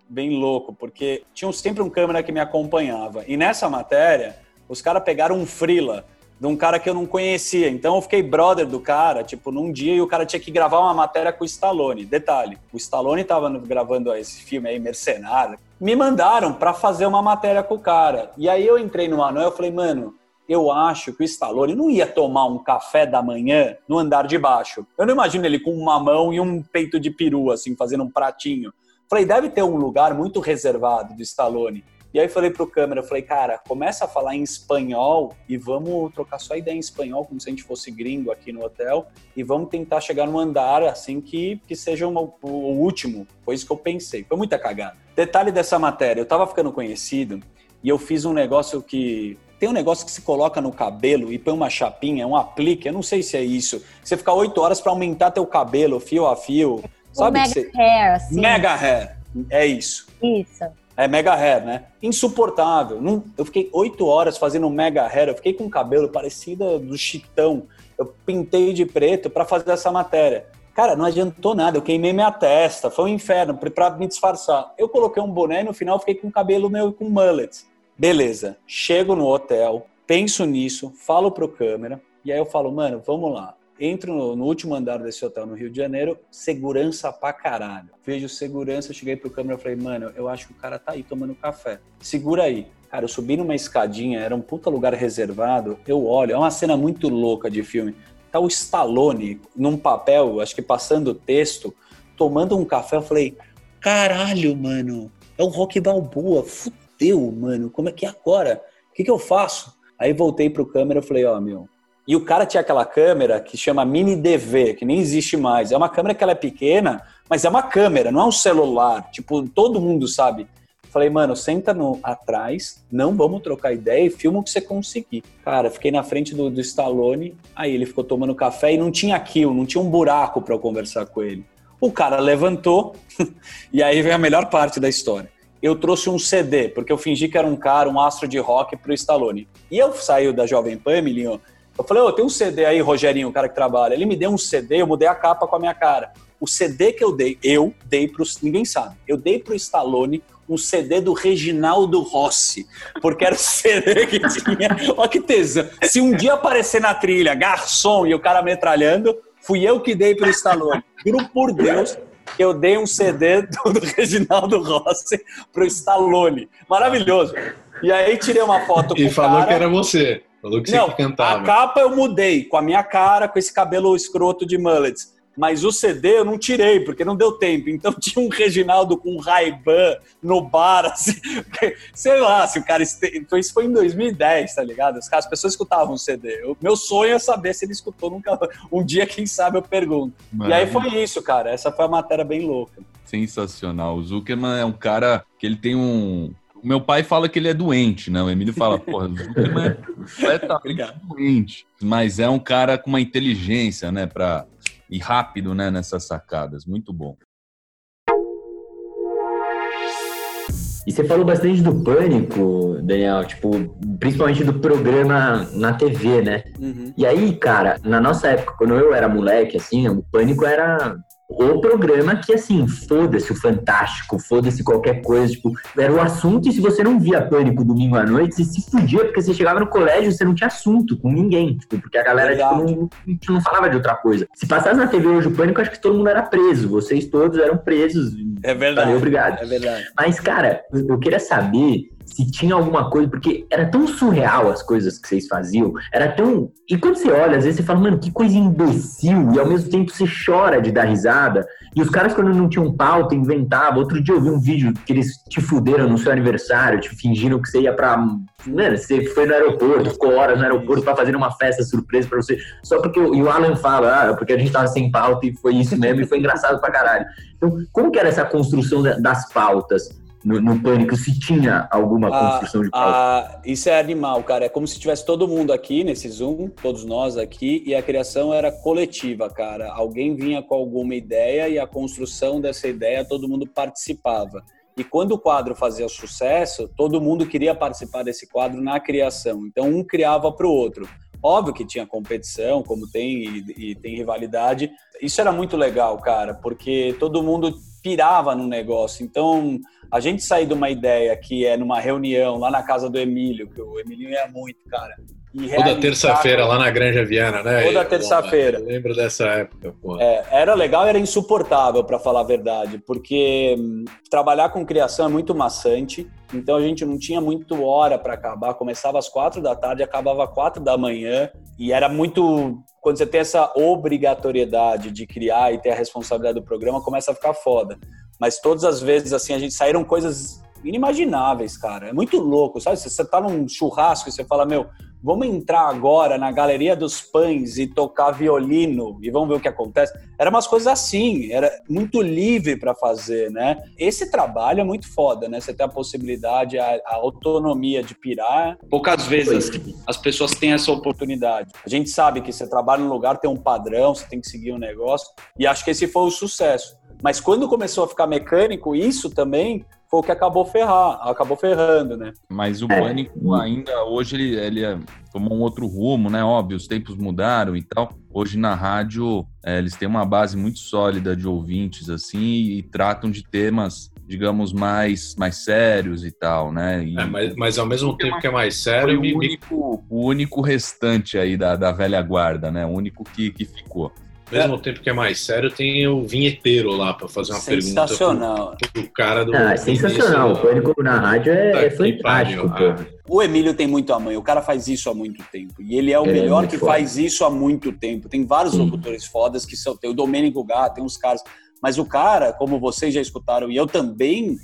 bem louco, porque tinha sempre um câmera que me acompanhava. E nessa matéria, os caras pegaram um frila de um cara que eu não conhecia. Então eu fiquei brother do cara, tipo, num dia e o cara tinha que gravar uma matéria com o Stallone. Detalhe, o Stallone tava gravando esse filme aí, Mercenário. Me mandaram para fazer uma matéria com o cara. E aí eu entrei no Manuel e falei, mano, eu acho que o Stallone não ia tomar um café da manhã no andar de baixo. Eu não imagino ele com uma mão e um peito de peru, assim, fazendo um pratinho. Falei, deve ter um lugar muito reservado do Stallone. E aí falei pro câmera, falei, cara, começa a falar em espanhol e vamos trocar só ideia em espanhol, como se a gente fosse gringo aqui no hotel, e vamos tentar chegar no andar assim que, que seja uma, o último. Foi isso que eu pensei. Foi muita cagada. Detalhe dessa matéria, eu tava ficando conhecido e eu fiz um negócio que tem um negócio que se coloca no cabelo e põe uma chapinha, um aplique, eu não sei se é isso. Você fica oito horas para aumentar teu cabelo, fio a fio. Sabe mega você... hair, assim. Mega hair, é isso. Isso. É mega hair, né? Insuportável. Eu fiquei oito horas fazendo mega hair, eu fiquei com o cabelo parecido do chitão. Eu pintei de preto para fazer essa matéria. Cara, não adiantou nada, eu queimei minha testa, foi um inferno pra me disfarçar. Eu coloquei um boné e no final fiquei com o cabelo meu com mullets. Beleza, chego no hotel, penso nisso, falo pro câmera, e aí eu falo, mano, vamos lá. Entro no, no, último andar desse hotel no Rio de Janeiro, segurança pra caralho. Vejo segurança, cheguei pro câmera e falei, mano, eu acho que o cara tá aí tomando café. Segura aí. Cara, eu subi numa escadinha, era um puta lugar reservado. Eu olho, é uma cena muito louca de filme. Tá o Stallone num papel, acho que passando texto, tomando um café. Eu falei, caralho, mano, é o Rock Balboa, fudeu, mano, como é que é agora? O que, que eu faço? Aí voltei pro câmera e falei, ó, oh, meu. E o cara tinha aquela câmera que chama Mini DV, que nem existe mais. É uma câmera que ela é pequena, mas é uma câmera, não é um celular. Tipo, todo mundo sabe. Falei, mano, senta no, atrás, não vamos trocar ideia e filma o que você conseguir. Cara, fiquei na frente do, do Stallone, aí ele ficou tomando café e não tinha kill, não tinha um buraco para eu conversar com ele. O cara levantou, e aí vem a melhor parte da história. Eu trouxe um CD, porque eu fingi que era um cara, um astro de rock pro Stallone. E eu saí da Jovem Pan, Milinho, eu falei, ô, oh, tem um CD aí, Rogerinho, o cara que trabalha. Ele me deu um CD, eu mudei a capa com a minha cara. O CD que eu dei, eu dei pro. Ninguém sabe. Eu dei pro Stallone um CD do Reginaldo Rossi, porque era o CD que tinha. Olha que tesão. Se um dia aparecer na trilha garçom e o cara metralhando, fui eu que dei pro Stallone. Juro por Deus que eu dei um CD do, do Reginaldo Rossi pro Stallone. Maravilhoso. E aí tirei uma foto com E falou cara. que era você. Falou que Não, você cantava. A capa eu mudei, com a minha cara, com esse cabelo escroto de mullets mas o CD eu não tirei, porque não deu tempo. Então tinha um Reginaldo com um Ray-Ban no bar, assim, sei lá, se o cara... Então isso foi em 2010, tá ligado? As pessoas escutavam o CD. O meu sonho é saber se ele escutou nunca. Um dia, quem sabe, eu pergunto. Maravilha. E aí foi isso, cara. Essa foi a matéria bem louca. Sensacional. O Zuckerman é um cara que ele tem um... Meu pai fala que ele é doente, né? O Emílio fala, porra, o Zuckerman é completamente doente. Mas é um cara com uma inteligência, né, pra e rápido né, nessas sacadas. Muito bom. E você falou bastante do pânico, Daniel, tipo, principalmente do programa na TV, né? Uhum. E aí, cara, na nossa época, quando eu era moleque, assim, o pânico era o programa que, assim, foda-se o Fantástico, foda-se qualquer coisa, tipo, era o assunto e se você não via Pânico domingo à noite, você se fudia, porque você chegava no colégio você não tinha assunto com ninguém, tipo, porque a galera, tipo, não, não falava de outra coisa. Se passasse na TV hoje o Pânico, acho que todo mundo era preso, vocês todos eram presos. É verdade. Valeu, obrigado. É verdade. Mas, cara, eu queria saber se tinha alguma coisa, porque era tão surreal as coisas que vocês faziam, era tão. E quando você olha, às vezes você fala, mano, que coisa imbecil, e ao mesmo tempo você chora de dar risada. E os caras, quando não tinham pauta, inventavam. Outro dia eu vi um vídeo que eles te fuderam no seu aniversário, te fingiram que você ia pra. Mano, você foi no aeroporto, ficou horas no aeroporto pra fazer uma festa surpresa pra você, só porque. E o Alan fala, ah, porque a gente tava sem pauta e foi isso mesmo, e foi engraçado pra caralho. Então, como que era essa construção das pautas? No, no Pânico se tinha alguma ah, construção de pauta. Ah, isso é animal, cara. É como se tivesse todo mundo aqui nesse Zoom, todos nós aqui, e a criação era coletiva, cara. Alguém vinha com alguma ideia e a construção dessa ideia todo mundo participava. E quando o quadro fazia sucesso, todo mundo queria participar desse quadro na criação. Então um criava para o outro. Óbvio que tinha competição, como tem e, e, tem rivalidade. Isso era muito legal, cara, porque todo mundo pirava no negócio. Então a gente sair de uma ideia que é numa reunião lá na casa do Emílio, que o Emílio ia muito, cara. Toda terça-feira lá na Granja Viana, né? Toda terça-feira. Lembro dessa época, pô. É, era legal, era insuportável, para falar a verdade, porque hum, trabalhar com criação é muito maçante. Então a gente não tinha muito hora para acabar. Começava às quatro da tarde, acabava às quatro da manhã e era muito. Quando você tem essa obrigatoriedade de criar e ter a responsabilidade do programa, começa a ficar foda. Mas todas as vezes, assim, a gente saíram coisas inimagináveis, cara. É muito louco, sabe? Você tá num churrasco e você fala, meu, vamos entrar agora na Galeria dos Pães e tocar violino e vamos ver o que acontece. Era umas coisas assim, era muito livre para fazer, né? Esse trabalho é muito foda, né? Você tem a possibilidade, a, a autonomia de pirar. Poucas vezes as pessoas têm essa oportunidade. A gente sabe que você trabalha num lugar, tem um padrão, você tem que seguir um negócio, e acho que esse foi o sucesso. Mas quando começou a ficar mecânico, isso também foi o que acabou ferrar, acabou ferrando, né? Mas o É. Pânico ainda, hoje ele, ele é- tomou um outro rumo, né? Óbvio, os tempos mudaram e tal. Hoje na rádio, é, eles têm uma base muito sólida de ouvintes, assim, e, tratam de temas, digamos, mais, mais sérios e tal, né? E É, mas, mas ao mesmo tempo que é mais foi sério, o me, me- único, o único restante aí da, da velha guarda, né? O único que, que ficou. Ao mesmo tempo que é mais sério, tem o vinheteiro lá pra fazer uma Sensacional. pergunta pro, pro cara do. Ah, é do sensacional. O Pânico na rádio é, Puta é fantástico, pô. O Emílio tem muito a mãe, o cara faz isso há muito tempo. E ele é o Ele é melhor muito que foda. faz isso há muito tempo. Tem vários Sim. locutores fodas que são. Tem o Domênico Gá, tem uns caras. Mas o cara, como vocês já escutaram, e eu também,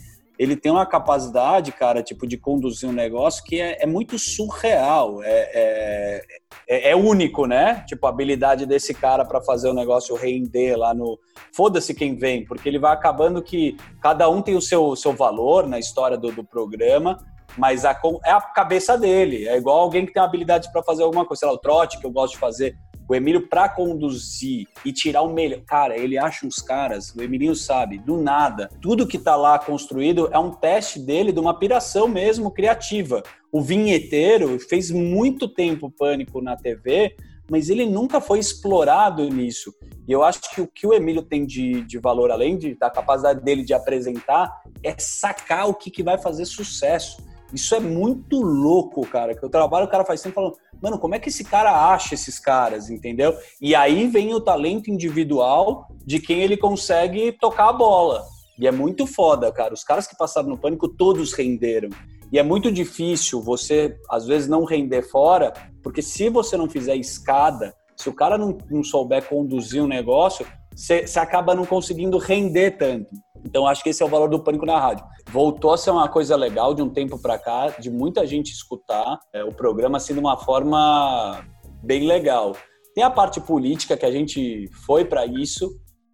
ele tem uma capacidade, cara, tipo, de conduzir um negócio que é, é muito surreal. É, é, é- é único, né? Tipo, a habilidade desse cara para fazer o negócio render lá no. Foda-se quem vem, porque ele vai acabando que cada um tem o seu, seu valor na história do, do programa mas a, é a cabeça dele. É igual alguém que tem habilidade para fazer alguma coisa, sei lá, o trote que eu gosto de fazer. O Emílio, para conduzir e tirar o melhor. Cara, ele acha uns caras, o Emilinho sabe, do nada. Tudo que tá lá construído é um teste dele de uma piração mesmo criativa. O vinheteiro fez muito tempo pânico na TV, mas ele nunca foi explorado nisso. E eu acho que o que o Emílio tem de, de valor, além de, da capacidade dele de apresentar, é sacar o que, que vai fazer sucesso. Isso é muito louco, cara. Que eu trabalho, o cara faz tempo falando, mano, como é que esse cara acha esses caras, entendeu? E aí vem o talento individual de quem ele consegue tocar a bola. E é muito foda, cara. Os caras que passaram no pânico, todos renderam. E é muito difícil você, às vezes, não render fora, porque se você não fizer escada, se o cara não, não souber conduzir um negócio, você acaba não conseguindo render tanto. Então, acho que esse é o valor do pânico na rádio. Voltou a ser uma coisa legal de um tempo para cá, de muita gente escutar é, o programa assim de uma forma bem legal. Tem a parte política que a gente foi para isso,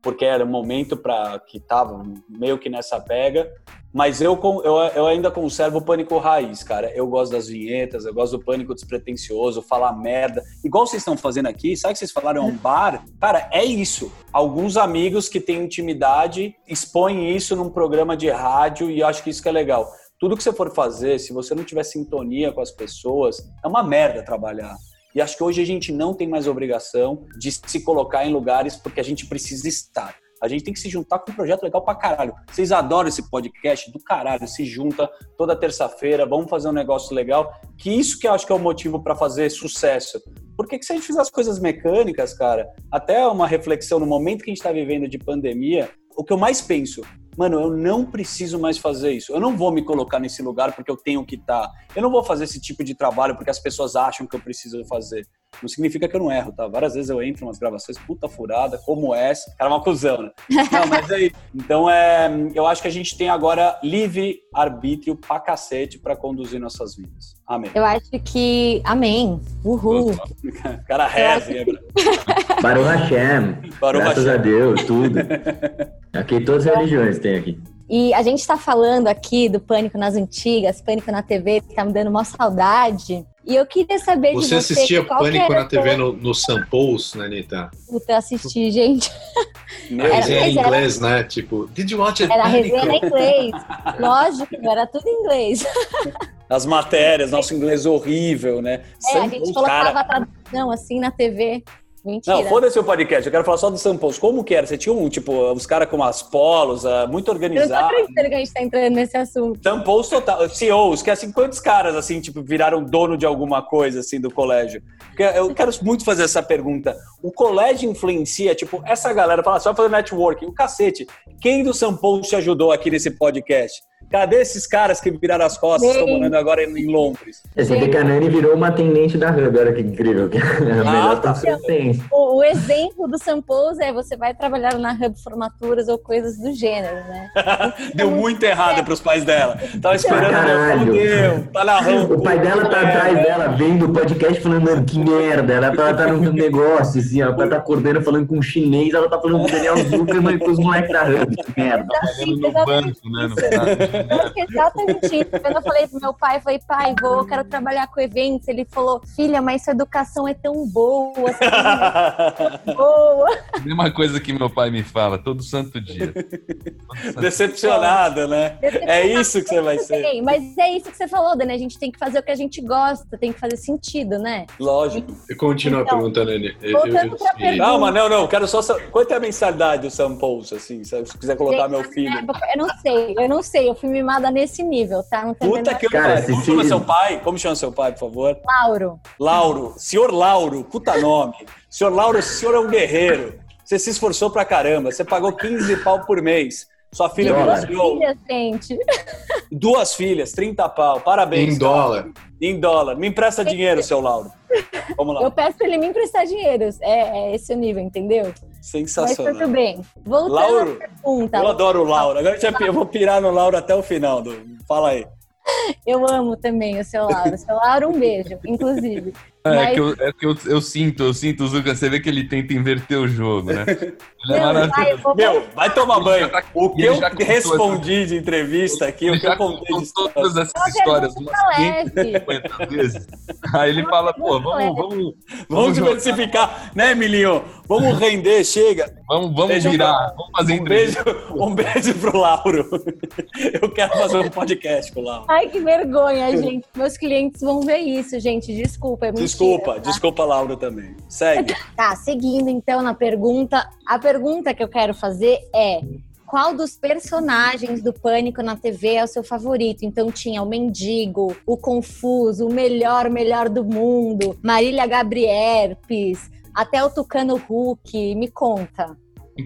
porque era um momento para que tava meio que nessa pega, mas eu, eu, eu ainda conservo o pânico raiz, cara. Eu gosto das vinhetas, eu gosto do pânico despretensioso, falar merda. Igual vocês estão fazendo aqui, sabe que vocês falaram é um bar? Cara, é isso. Alguns amigos que têm intimidade expõem isso num programa de rádio e acho que isso que é legal. Tudo que você for fazer, se você não tiver sintonia com as pessoas, é uma merda trabalhar. E acho que hoje a gente não tem mais obrigação de se colocar em lugares porque a gente precisa estar. A gente tem que se juntar com um projeto legal pra caralho. Vocês adoram esse podcast do caralho. Se junta toda terça-feira, vamos fazer um negócio legal. Que isso que eu acho que é o motivo pra fazer sucesso. Porque que se a gente fizer as coisas mecânicas, cara, até uma reflexão no momento que a gente tá vivendo de pandemia, o que eu mais penso, mano, eu não preciso mais fazer isso. Eu não vou me colocar nesse lugar porque eu tenho que estar. Eu não vou fazer esse tipo de trabalho porque as pessoas acham que eu preciso fazer. Não significa que eu não erro, tá? Várias vezes eu entro em umas gravações, puta furada, como essa. Cara, é uma cuzão, né? Não, mas aí. Então, é, eu acho que a gente tem agora livre arbítrio pra cacete pra conduzir nossas vidas. Amém. Eu acho que. Amém. Uhul. Cara, reza, hein? Baruch Hashem. Baruch graças Hashem. a Deus, tudo. Aqui todas as religiões tem aqui. E a gente tá falando aqui do Pânico nas antigas, Pânico na TV, que tá me dando uma saudade. E eu queria saber Você de você. assistia Pânico era na TV no, no Sampous, né, Anitta? Puta, assisti, gente. A Era- resenha em mas era- inglês, né? Tipo, did you watch it? Era Pânico? resenha em inglês. Lógico, era tudo em inglês. As matérias, nosso inglês horrível, né? É, a gente colocava cara, a tradução assim na TV. Mentira. Não, foda-se o podcast, eu quero falar só do Samples. Como que era? Você tinha um, tipo, os caras com as polos, ah, muito eu não tô acreditando que a gente tá entrando nesse assunto. Samples total. CEOs, que assim, quantos caras, assim, tipo, viraram dono de alguma coisa, assim, do colégio? Porque eu quero muito fazer essa pergunta. O colégio influencia, tipo, essa galera fala, só fazer networking, o cacete. Quem do Samples te ajudou aqui nesse podcast? Cadê esses caras que viraram as costas e estão morando agora em Londres? Você vê que a Nani virou uma atendente da Hub, olha que incrível. A melhor tá. O, o exemplo do Sampous é você vai trabalhar na Hub Formaturas ou coisas do gênero, né? Deu muito errado pros pais dela. Tava esperando, Caralho. fodeu, tá na rampa. O pai dela tá atrás dela, vendo o podcast, falando, mano, que merda. Ela tá, tá num negócio, assim, ó. Pai tá acordando, falando com um chinês, ela tá falando com o Daniel Zuckerman e com os moleques da Hub. Que merda. Pagando no banco, né? no caso. Exatamente isso. Quando eu falei pro meu pai, eu falei, pai, vou, quero trabalhar com eventos. Ele falou, filha, mas sua educação é tão boa, é tão boa. Mesma coisa que meu pai me fala todo santo dia. Todo santo Decepcionado, né? É isso que você vai ser. Mas é isso que você falou, Dani. A gente tem que fazer o que a gente gosta, tem que fazer sentido, né? Lógico. Continua Então, sei. pergunta. Não, mas não, não. Quero só. Quanto é a mensalidade do Sam Pulse, assim? Se se quiser colocar Gente, meu filho. época, Eu não sei, eu não sei. Eu fui mimada nesse nível, tá? Não tem Puta que eu Cara. Como se chama se- seu pai? Como chama seu pai, por favor? Lauro. Lauro. Senhor Lauro, puta nome. Senhor Lauro, o senhor é um guerreiro. Você se esforçou pra caramba. Você pagou 15 pau por mês. Sua filha Dólar. virou Filha, gente. duas filhas, 30 pau. Parabéns. Em cara. dólar. Em dólar. Me empresta dinheiro, seu Lauro. Vamos lá. Eu peço pra ele me emprestar dinheiro. É, é esse o nível, entendeu? Mas Sensacional. tudo bem. Voltando Lauro, à pergunta. Eu adoro o Lauro. Agora eu vou pirar no Lauro até o final. Do... Fala aí. Eu amo também o seu Lauro. Seu Lauro, um beijo, inclusive. É Mas- que, eu, é que eu, eu sinto, eu sinto o Zuka, você vê que ele tenta inverter o jogo, né? Ele é maravilhoso. vai, Meu, vai tomar banho. tá- O que eu respondi de entrevista aqui, Ele o que eu contei de história. todas essas histórias umas leve. 550 vezes. Aí ele fala, pô, vamos, vamos, Vamos diversificar, né, Milinho? Vamos render, chega. vamos, vamos Beijo virar, vamos fazer Um beijo, entrevista. um beijo pro Lauro. Eu quero fazer um podcast com o Lauro. Ai, que vergonha, gente. Meus clientes vão ver isso, gente. Desculpa, é mentira, Desculpa, tá? desculpa, Lauro, também. Segue. Tá, seguindo então na pergunta. A pergunta que eu quero fazer é: qual dos personagens do Pânico na TV é o seu favorito? Então tinha o Mendigo, o Confuso, o melhor, melhor do mundo, Marília Gabrierpes, até o Tucano Hulk. Me conta.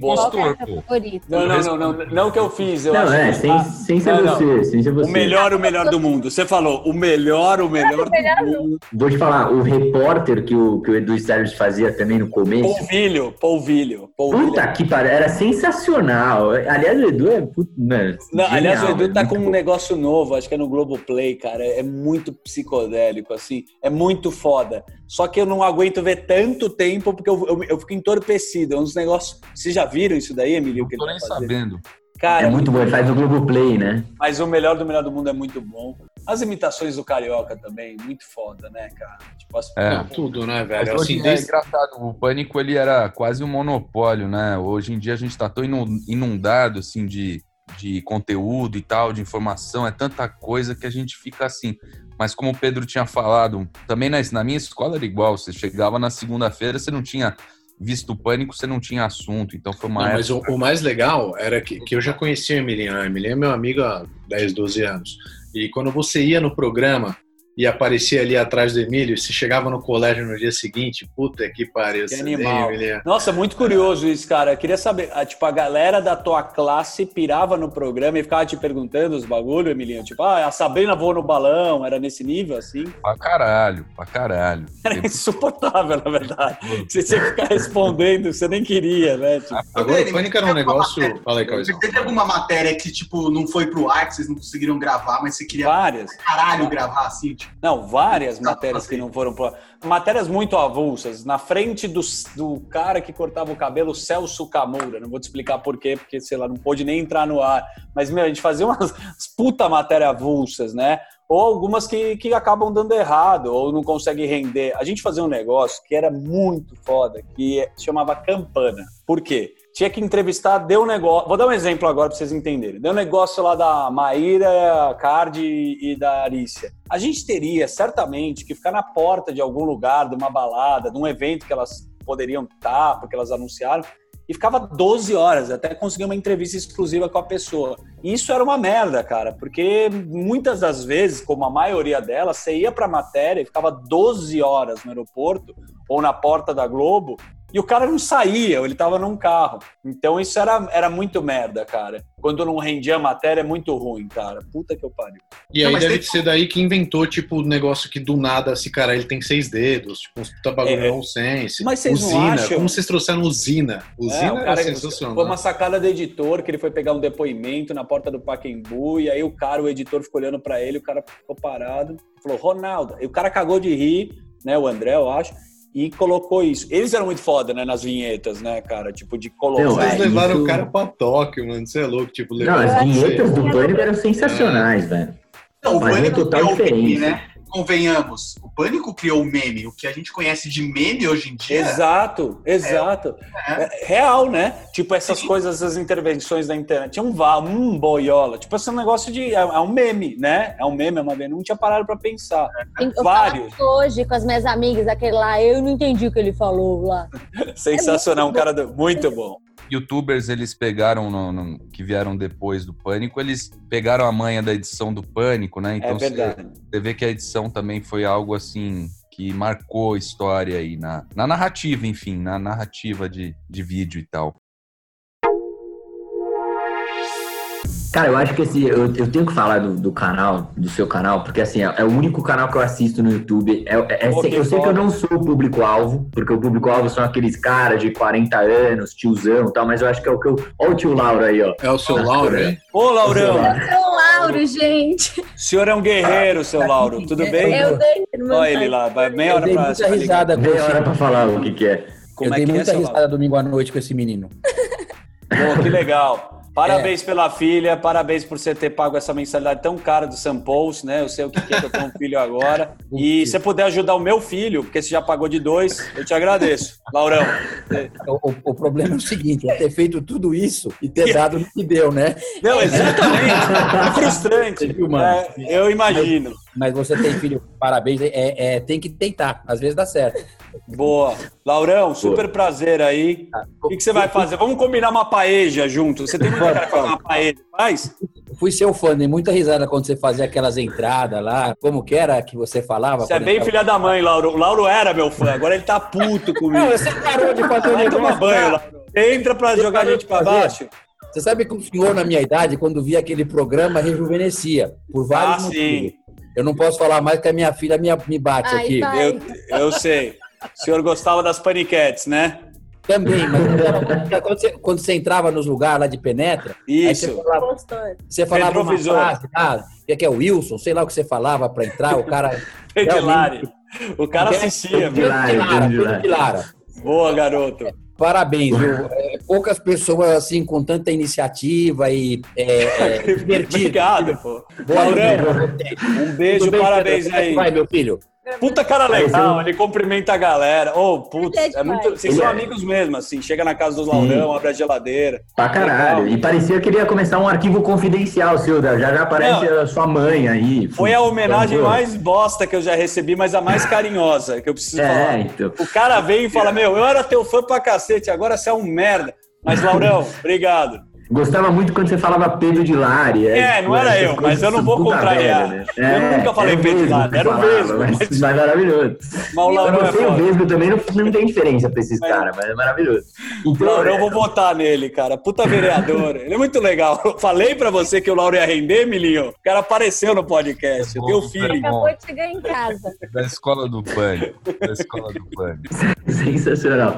Qual que é Impostor, pô. Não, não, não, não, não que eu fiz. Eu Não, acho é, que- sem, Ah, sem ser não, não. você, sem ser você. O melhor, o melhor do mundo. Você falou o melhor, o melhor do mundo. Vou te falar, o repórter que o, que o Edu Sérgio fazia também no começo. Polvilho, polvilho, polvilho. Puta que pariu, era sensacional. Aliás, o Edu é. Mano, Não, aliás, o Edu tá é com muito um negócio novo, acho que é no Globoplay, cara. É muito psicodélico, assim. É muito foda. Só que eu não aguento ver tanto tempo, porque eu, eu, eu fico entorpecido. É uns negócios. Vocês já viram isso daí, Emílio? Tô nem sabendo. Cara, É muito bom, ele faz o Globoplay, né? mas o melhor do melhor do mundo é muito bom. As imitações do Carioca também, muito foda, né, cara? Tipo, as... É. Não, tudo, né, Mas velho? hoje Assim, é desde... engraçado, o pânico ele era quase um monopólio, né? Hoje em dia a gente tá tão inu- inundado assim de, de conteúdo e tal, de informação, é tanta coisa que a gente fica assim. Mas como o Pedro tinha falado, também na, na minha escola era igual, você chegava na segunda-feira, você não tinha visto o pânico, você não tinha assunto, então foi uma Não, mas o, o mais legal era que, que eu já conhecia o Emilinho. né? O Emilinho é meu amigo há 10, 12 anos. E quando você ia no programa e aparecia ali atrás do Emílio, se chegava no colégio no dia seguinte, puta que pariu. Que animal. nem, Emílio. Nossa, muito curioso isso, cara. Eu queria saber, ah, tipo, a galera da tua classe pirava no programa e ficava te perguntando os bagulho, Emilinho. Tipo, ah, a Sabrina voou no balão, era nesse nível, assim? Pra caralho, pra caralho. Era insuportável, na verdade. Você tinha que ficar respondendo, você nem queria, né? Tipo, Agora o pânico era um negócio. matéria- Fala aí, Cauizão. Teve alguma matéria que, tipo, não foi pro ar, que vocês não conseguiram gravar, mas você queria várias. caralho gravar, assim, tipo. Não, várias matérias que não foram pro... Matérias muito avulsas. Na frente do, do cara que cortava o cabelo, Celso Camura. Não vou te explicar por quê, porque, sei lá, não pôde nem entrar no ar. Mas, meu, a gente fazia umas umas puta matéria avulsas, né? Ou algumas que, que acabam dando errado, ou não consegue render. A gente fazia um negócio que era muito foda, que se chamava Campana. Por quê? Tinha que entrevistar, deu um negócio. Vou dar um exemplo agora pra vocês entenderem. Deu um negócio lá da Maíra, Cardi e da Arícia. A gente teria certamente que ficar na porta de algum lugar, de uma balada, de um evento que elas poderiam estar, porque elas anunciaram, e ficava 12 horas até conseguir uma entrevista exclusiva com a pessoa. E isso era uma merda, cara, porque muitas das vezes, como a maioria delas, você ia pra matéria e ficava 12 horas no aeroporto ou na porta da Globo e o cara não saía, ou ele tava num carro. Então isso era, era muito merda, cara. Quando não rendia a matéria é muito ruim, cara. Puta que eu pariu. E Não, aí mas deve tem- ser daí que inventou, tipo, o negócio que do nada, esse cara, ele tem seis dedos, tipo, uns puta bagulho É. nonsense. Mas vocês não usina, acham? como vocês trouxeram usina? Usina É, o era cara sensacional. Foi uma sacada do editor, que ele foi pegar um depoimento na porta do Paquembu, e aí o cara, o editor ficou olhando pra ele, o cara ficou parado, falou, Ronaldo. E o cara cagou de rir, né, o André, eu acho, e colocou isso. Eles eram muito foda, né, nas vinhetas, né, cara? Tipo, de colocar. Não, Vocês é, levaram isso- o cara pra Tóquio, mano. Você é louco. Tipo, Não, levaram as vinhetas do Pânico eram sensacionais, velho. Não, o Pânico total criou o meme, diferença. né? Convenhamos, o Pânico criou o meme. O que a gente conhece de meme hoje em dia Exato, exato. É real, né? Tipo, essas coisas, essas intervenções da internet. Tinha um vá, um boiola. Tipo, esse negócio de. É, é um meme, né? É um meme, é uma vez. Não tinha parado pra pensar. Eu Vários. hoje com as minhas amigas, aquele lá, eu não entendi o que ele falou lá. Sensacional, um cara do- muito bom. Youtubers eles pegaram no- no- que vieram depois do Pânico, eles pegaram a manha da edição do Pânico, né? É Então você verdade. você vê que a edição também foi algo assim que marcou a história aí na, na narrativa, enfim, na narrativa de, de vídeo e tal. Cara, eu acho que esse. Eu, eu tenho que falar do, do canal, do seu canal, porque assim, é, é o único canal que eu assisto no YouTube. É, é- é- Pô, eu sei que eu não sou o público-alvo, porque o público-alvo são aqueles caras de 40 anos, tiozão e tal, mas eu acho que é o que eu. Olha o tio Lauro aí, ó. É o seu Lauro, hein? Ô, Laurão, É o Lauro, gente. o senhor é um guerreiro, seu Lauro. Tudo bem? Eu dei irmão. Olha ele lá, vai meia Eu hora dei pra muita risada Meia hora pra falar o que, que é. Como Eu é dei que é, muita risada Lauro? domingo à noite com esse menino. Pô, que legal. Parabéns pela filha, parabéns por você ter pago essa mensalidade tão cara do Sampous, né? Eu sei o que é que eu tenho um filho agora. E se você puder ajudar o meu filho, porque você já pagou de dois, eu te agradeço. Laurão, O, o- o problema é o seguinte, é ter feito tudo isso e ter dado no que deu, né? Não, exatamente. É frustrante. Viu, mano? É, eu imagino. Mas você tem filho, parabéns, é, é- tem que tentar, às vezes dá certo. Boa. Laurão, super prazer aí. O que, que você vai fazer? Vamos combinar uma paeja junto. Você tem muita cara pra fazer uma paeja, faz? Fui seu fã, dei muita risada quando você fazia aquelas entradas lá, como que era que você falava? Você é bem filha da mãe, Lauro. O Lauro era meu fã, agora ele tá puto Não, comigo. você parou de fazer Vai tomar banho. Lauro. Entra pra Você jogar a gente de pra fazer? baixo. Você sabe que o senhor, na minha idade, quando via aquele programa, rejuvenescia, por vários Ah, motivos. sim. Eu não posso falar mais que a minha filha me, me bate Ai, aqui. Eu, eu sei. O senhor gostava das paniquetes, né? Também, mas quando você, quando você entrava nos lugares lá de penetra, aí você Isso. falava, você falava uma frase que é que é o Wilson, sei lá o que você falava pra entrar, o cara... Pedilari. O cara assistia, Pilara, Pedro Pedro Pilara. Boa, garoto. Parabéns, viu? É, poucas pessoas assim com tanta iniciativa e é, é. Obrigado, pô. Boa Laurão, um beijo, parabéns é aí. Vai, meu filho. Puta cara legal, ele cumprimenta a galera. Ô, putz, Ele é muito. Vocês são amigos mesmo, assim. Chega na casa dos Laurão, abre a geladeira. Pra caralho. E parecia que ele ia começar um arquivo confidencial, Silda. Já já aparece Não. a sua mãe aí. Foi a homenagem mais bosta que eu já recebi, mas a mais carinhosa que eu preciso É, falar. então. O cara vem e fala: Meu, eu era teu fã pra cacete, agora você é um merda. Mas, Laurão, obrigado. Gostava muito quando você falava Pedro de Lari. É, não era eu, mas eu não vou contrariar. velha, Eu nunca falei era o Pedro de Lari, era o Vesgo, Mas, mas- maravilhoso. Mas o Laurão é você e o. Vesgo também não, não tem diferença pra esses caras, mas é maravilhoso. Então, Lauro, eu é, vou votar nele, cara. Puta vereador. Ele é muito legal. Eu falei pra você que o Lauro ia render, Milinho. O cara apareceu no podcast. Eu tenho Bom, feeling. Acabou de chegar em casa. Da escola do pânico. Da escola do pânico. Sensacional.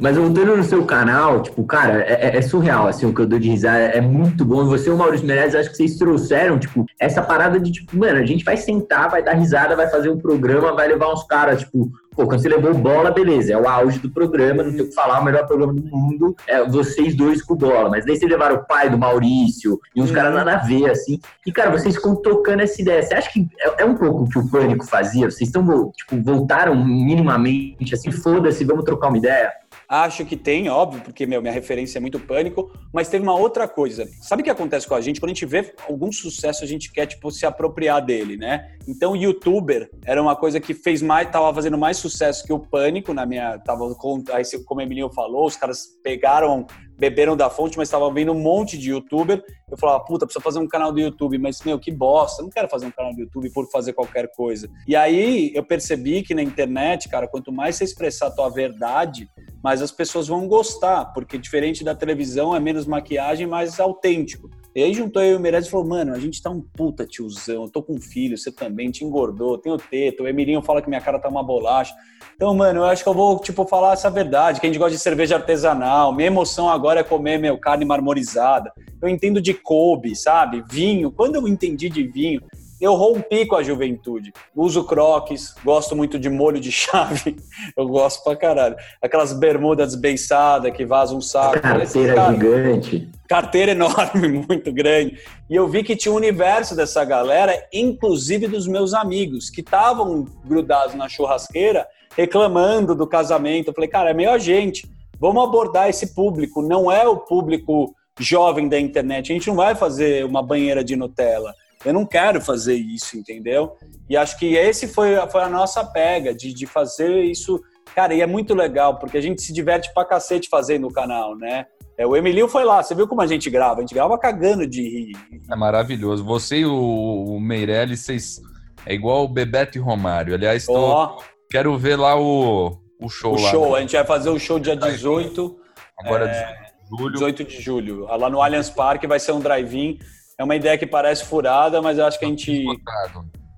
Mas voltando no seu canal, tipo, cara, é, é- é surreal, assim, o que eu dou de risada. É muito bom. Você e o Maurício Meirelles, acho que vocês trouxeram, tipo, essa parada de, tipo, mano, a gente vai sentar, vai dar risada, vai fazer um programa, vai levar uns caras, tipo, pô, quando você levou bola, beleza, é o auge do programa, não tem o que falar, o melhor programa do mundo é vocês dois com bola. Mas daí vocês levaram o pai do Maurício e uns caras nada a ver, assim. E, cara, vocês ficam tocando essa ideia. Você acha que é, é um pouco o que o Pânico fazia? Vocês estão, tipo, voltaram minimamente, assim, foda-se, vamos trocar uma ideia? Acho que tem, óbvio, porque meu, minha referência é muito pânico, mas teve uma outra coisa. Sabe o que acontece com a gente? Quando a gente vê algum sucesso, a gente quer, tipo, se apropriar dele, né? Então, youtuber era uma coisa que fez mais, tava fazendo mais sucesso que o pânico na minha. Tava aí, como o Emilinho falou, os caras pegaram, beberam da fonte, mas estavam vendo um monte de youtuber. Eu falava, puta, precisa fazer um canal do YouTube, mas, meu, que bosta, eu não quero fazer um canal do YouTube por fazer qualquer coisa. E aí eu percebi que na internet, cara, quanto mais você expressar a tua verdade, mas as pessoas vão gostar, porque diferente da televisão é menos maquiagem, mais autêntico. E aí juntou eu e o Meirelles e falou, mano, a gente tá um puta tiozão, eu tô com um filho, você também, te engordou, tenho teto, o Emilinho fala que minha cara tá uma bolacha. Então, mano, eu acho que eu vou, tipo, falar essa verdade, que a gente gosta de cerveja artesanal, minha emoção agora é comer, meu, carne marmorizada. Eu entendo de Kobe, sabe? Vinho, quando eu entendi de vinho, eu rompi com a juventude. Uso croques, gosto muito de molho de chave, eu gosto pra caralho. Aquelas bermudas desbeiçadas que vazam um saco. Carteira cara, gigante. Carteira enorme, muito grande. E eu vi que tinha um universo dessa galera, inclusive dos meus amigos, que estavam grudados na churrasqueira, reclamando do casamento. Eu falei, cara, é meio a gente. Vamos abordar esse público. Não é o público jovem da internet. A gente não vai fazer uma banheira de Nutella. Eu não quero fazer isso, entendeu? E acho que esse foi, foi a nossa pega, de, de fazer isso. Cara, e é muito legal, porque a gente se diverte pra cacete fazendo o canal, né? É, o Emilio foi lá, você viu como a gente grava? A gente grava cagando de rir. É maravilhoso. Você e o, o Meirelles, vocês. É igual o Bebeto e Romário. Aliás, tô, oh. quero ver lá o, o show o lá. show, né? a gente vai fazer o show dia 18. Agora é, 18 de julho. 18 de julho. Lá no Allianz Parque vai ser um drive-in. É uma ideia que parece furada, mas eu acho que a gente.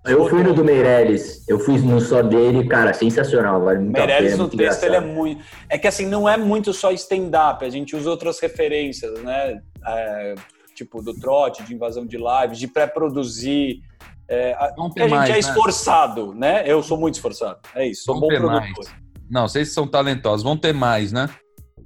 Eu fui no do Meirelles, eu fui no só dele, cara, sensacional. Vale muito Meirelles pena, no texto ele é muito. É que assim, não é muito só stand-up, a gente usa outras referências, né? É, tipo, do trote, de invasão de lives, de pré-produzir. É, a, a gente mais, é né? esforçado, né? Eu sou muito esforçado. É isso, sou Vão bom produtor. Mais. Não, vocês são talentosos, vão ter mais, né?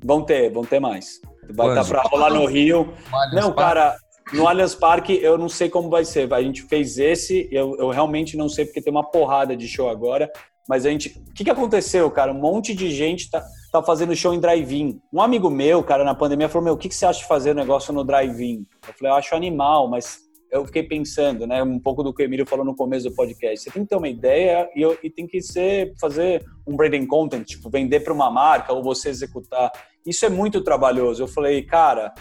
Vão ter, vão ter mais. Vai estar tá para rolar no Rio. Não, cara, no Allianz Parque, eu não sei como vai ser. A gente fez esse, eu, eu realmente não sei porque tem uma porrada de show agora. Mas a gente. O que, que aconteceu, cara? Um monte de gente tá, tá fazendo show em drive-in. Um amigo meu, cara, na pandemia, falou: Meu, o que, que você acha de fazer negócio no drive-in? Eu falei: Eu acho animal, mas eu fiquei pensando, né? Um pouco do que o Emílio falou no começo do podcast. Você tem que ter uma ideia e, e tem que ser fazer um branding content, tipo, vender para uma marca ou você executar. Isso é muito trabalhoso. Eu falei, cara,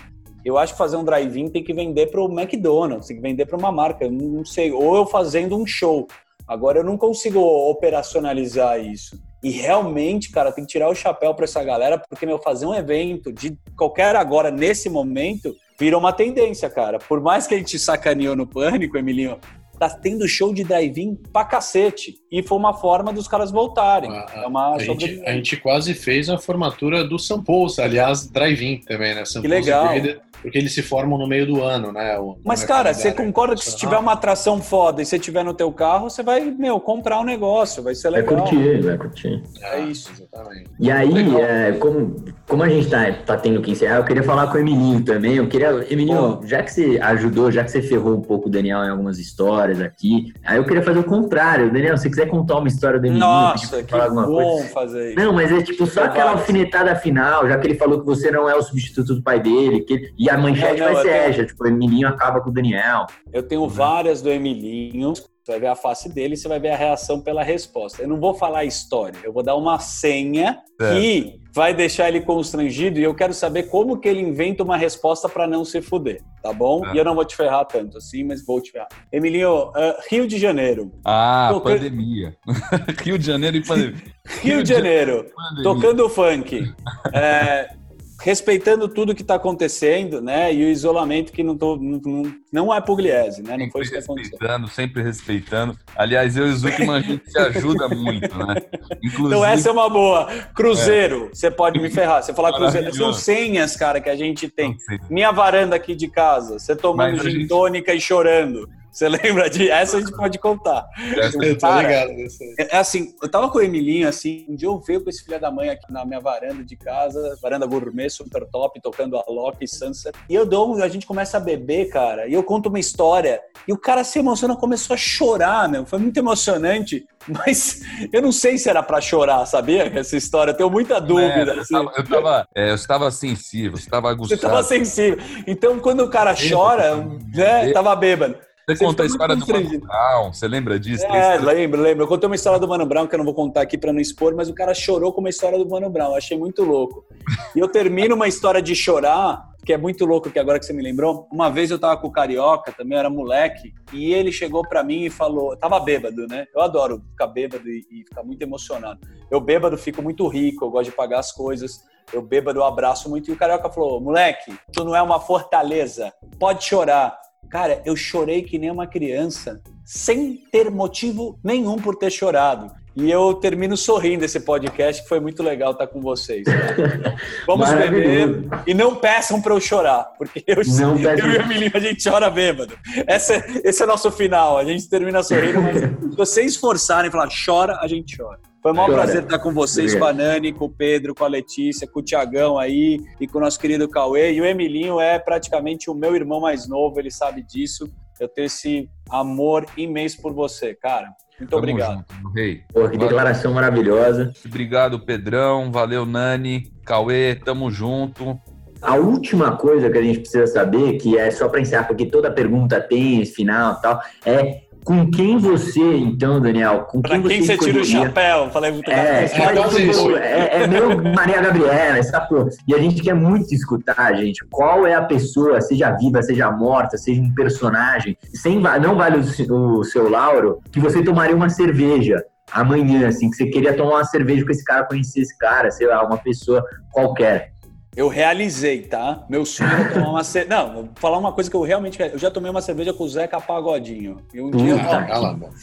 eu acho que fazer um drive-in tem que vender para o McDonald's, tem que vender para uma marca, eu não sei, ou eu fazendo um show. Agora eu não consigo operacionalizar isso. E realmente, cara, tem que tirar o chapéu para essa galera, porque meu fazer um evento de qualquer agora nesse momento virou uma tendência, cara. Por mais que a gente sacaneou no pânico, Emilinho, tá tendo show de drive-in pra cacete. E foi uma forma dos caras voltarem. é uma a, gente, a gente quase fez a formatura do Sampouça, aliás, drive-in também, né? que legal. Porque eles se formam no meio do ano, né? O, Mas, cara, você concorda que se tiver uma atração foda e você tiver no teu carro, você vai, meu, comprar um negócio, vai ser legal. Vai curtir, vai curtir. É isso. Exatamente. E aí, é, como, como a gente tá, tá tendo que encerrar, eu queria falar com o Emilinho também. Eu queria, Emilinho, já que você ajudou, já que você ferrou um pouco o Daniel em algumas histórias aqui, aí eu queria fazer o contrário. Daniel, se você quiser contar uma história do Emilinho, Nossa, que bom coisa. fazer isso. Não, mas é tipo só aquela alfinetada final, já que ele falou que você não é o substituto do pai dele, que ele, e a manchete não, não, vai ser tenho... tipo, o Emilinho acaba com o Daniel. Eu tenho uhum. várias do Emilinho, você vai ver a face dele e você vai ver a reação pela resposta. Eu não vou falar a história, eu vou dar uma senha é. que vai deixar ele constrangido e eu quero saber como que ele inventa uma resposta para não se fuder, tá bom? É. E eu não vou te ferrar tanto assim, mas vou te ferrar. Emilinho, uh, Rio de Janeiro. Ah, Toca... pandemia. Rio de Janeiro e pandemia. Rio, Rio de Janeiro, pandemia. tocando funk. É, respeitando tudo que está acontecendo, né? E o isolamento que não, tô, não, não é pugliese, né? Não sempre foi isso que aconteceu. Respeitando, sempre respeitando. Aliás, eu e o Zuckerman, a gente se ajuda muito, né? Inclusive... Então essa é uma boa. Cruzeiro, é. você pode me ferrar. Você falar Cruzeiro, são senhas, cara, que a gente tem. Minha varanda aqui de casa, você tomando gin gente... tônica e chorando. Você lembra de essa? A gente pode contar. Eu tô ligado É, é assim, eu tava com o Emilinho, assim, um dia eu veio com esse filho da mãe aqui na minha varanda de casa, varanda gourmet, super top, tocando a Loki Sunset. E eu dou, a gente começa a beber, cara, e eu conto uma história, e o cara se emociona, começou a chorar, meu. Foi muito emocionante, mas eu não sei se era para chorar, sabia? Essa história, eu tenho muita dúvida. É, eu, assim. tava, eu, tava, é, eu estava sensível, você estava aguçado. Você estava sensível. Então, quando o cara chora, né, tava bêbado. Você, conta a história do Mano Brown, você lembra disso? É, lembro, lembro. Eu contei uma história do Mano Brown que eu não vou contar aqui para não expor, mas o cara chorou com uma história do Mano Brown. Eu achei muito louco. E eu termino uma história de chorar, que é muito louco, que agora que você me lembrou. Uma vez eu tava com o Carioca, também era moleque, e ele chegou para mim e falou: tava bêbado, né? Eu adoro ficar bêbado e, e ficar muito emocionado. Eu bêbado fico muito rico, eu gosto de pagar as coisas. Eu bêbado, eu abraço muito. E o Carioca falou: moleque, tu não é uma fortaleza, pode chorar Cara, eu chorei que nem uma criança, sem ter motivo nenhum por ter chorado. E eu termino sorrindo esse podcast, que foi muito legal estar com vocês. Vamos beber e não peçam para eu chorar, porque eu, eu e o Emilinho a gente chora bêbado. Esse é, esse é o nosso final. A gente termina sorrindo, mas se vocês forçarem e falar chora, a gente chora. Foi um maior prazer estar com vocês, com a Nani, com o Pedro, com a Letícia, com o Tiagão aí e com o nosso querido Cauê. E o Emilinho é praticamente o meu irmão mais novo, ele sabe disso. Eu tenho esse amor imenso por você, cara. Muito Tamo obrigado. Junto, rei. Pô, que declaração maravilhosa. Obrigado, Pedrão. Valeu, Nani. Cauê, tamo junto. A última coisa que a gente precisa saber, que é só para encerrar, porque toda pergunta tem esse final e tal, é com quem você, então, Daniel, com quem, quem você, tira o chapéu? Falei muito é, é, é, é meu Maria Gabriela, essa porra. E a gente quer muito escutar, gente, qual é a pessoa, seja viva, seja morta, seja um personagem, sem, não vale o, o seu Lauro, que você tomaria uma cerveja amanhã, assim, que você queria tomar uma cerveja com esse cara, conhecer esse cara, sei lá, uma pessoa qualquer. Eu realizei, tá? Meu sonho era tomar uma cerveja. Não, vou falar uma coisa que eu realmente. Eu já tomei uma cerveja com o Zeca Pagodinho. E um dia.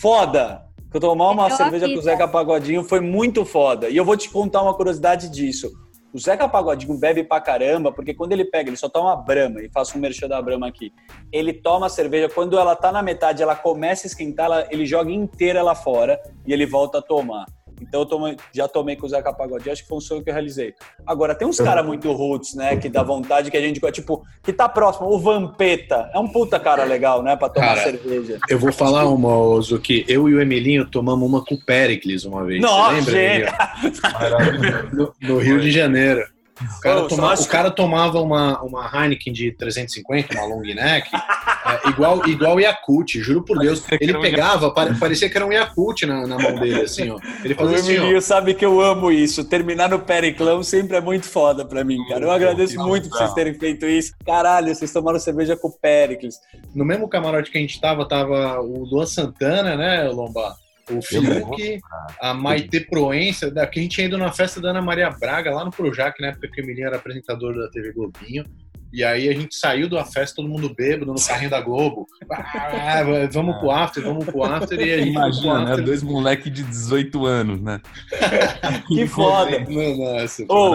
Foda! Que eu tomar uma cerveja com o Zeca Pagodinho foi muito foda. E eu vou te contar uma curiosidade disso. O Zeca Pagodinho bebe pra caramba, porque quando ele pega, ele só toma Brahma, e faço um merchan da Brahma aqui. Ele toma a cerveja, quando ela tá na metade, ela começa a esquentar, ela, ele joga inteira lá fora e ele volta a tomar. Então eu tomei, já tomei com o Zeca Pagodinho, acho que foi um sonho que eu realizei. Agora, tem uns caras muito roots, né? Que dá vontade que a gente, tipo, que tá próximo. O Vampeta é um puta cara legal, né? Pra tomar cara, cerveja. Eu vou falar uma, Zuki. Eu e o Emilinho tomamos uma com o Pericles uma vez. Nossa, Você lembra, no, no Rio de Janeiro. O cara, toma, o cara, tomava uma, uma Heineken de 350, uma long neck, é, igual, igual Yakult, juro por Deus. Ele pegava, parecia que era um Yakult na, na mão dele, assim, ó. Ele fazia o assim, Emilio sabe que eu amo isso. Terminar no Periclão sempre é muito foda pra mim, cara. Eu agradeço muito por vocês terem feito isso. Caralho, vocês tomaram cerveja com o Pericles. No mesmo camarote que a gente tava, tava o Luan Santana, né, Lombar? O Fiuk, a Maite Proença, que a gente tinha ido na festa da Ana Maria Braga, lá no Projac, na época que o Emilinho era apresentador da TV Globinho. E aí a gente saiu da festa, todo mundo bêbado, no carrinho da Globo. Ah, vamos pro after, vamos pro after. E aí, Imagina, né? Dois moleques de 18 anos, né? que foda. Nossa, oh,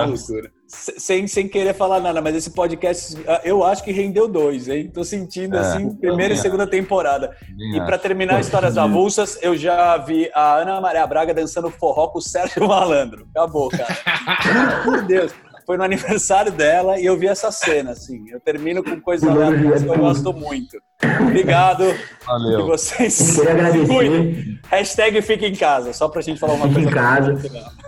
sem, sem querer falar nada, mas esse podcast ah, eu acho que rendeu dois, hein? Tô sentindo é, assim, primeira e segunda temporada. E para terminar Histórias Avulsas, eu já vi a Ana Maria Braga dançando forró com o Sérgio Malandro. Acabou, cara. Por Deus foi no aniversário dela e eu vi essa cena, assim. Eu termino com coisa que eu gosto muito. Obrigado. Valeu. E vocês. Queria agradecer. Hashtag fica em casa, só pra gente falar uma fica coisa. Fica em casa.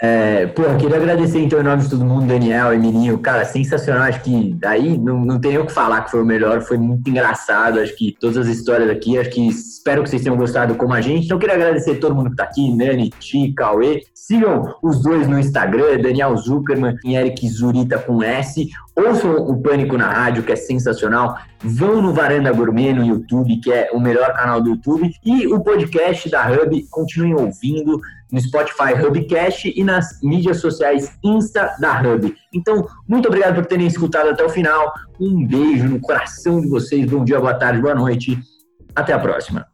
É, pô, queria agradecer então em nome de todo mundo, Daniel, Emilinho. Cara, sensacional. Acho que aí não, não tem nem o que falar que foi o melhor. Foi muito engraçado. Acho que todas as histórias aqui, acho que espero que vocês tenham gostado como a gente. Então, queria agradecer a todo mundo que tá aqui, Nani, Ti, Cauê. Sigam os dois no Instagram, Daniel Zuckerman e Eric Zurita com S. Ouçam o Pânico na Rádio, que é sensacional. Vão no Varanda Gourmet no YouTube, que é o melhor canal do YouTube. E o podcast da Hub, continuem ouvindo no Spotify Hubcast e nas mídias sociais Insta da Hub. Então, muito obrigado por terem escutado até o final. Um beijo no coração de vocês. Bom dia, boa tarde, boa noite. Até a próxima.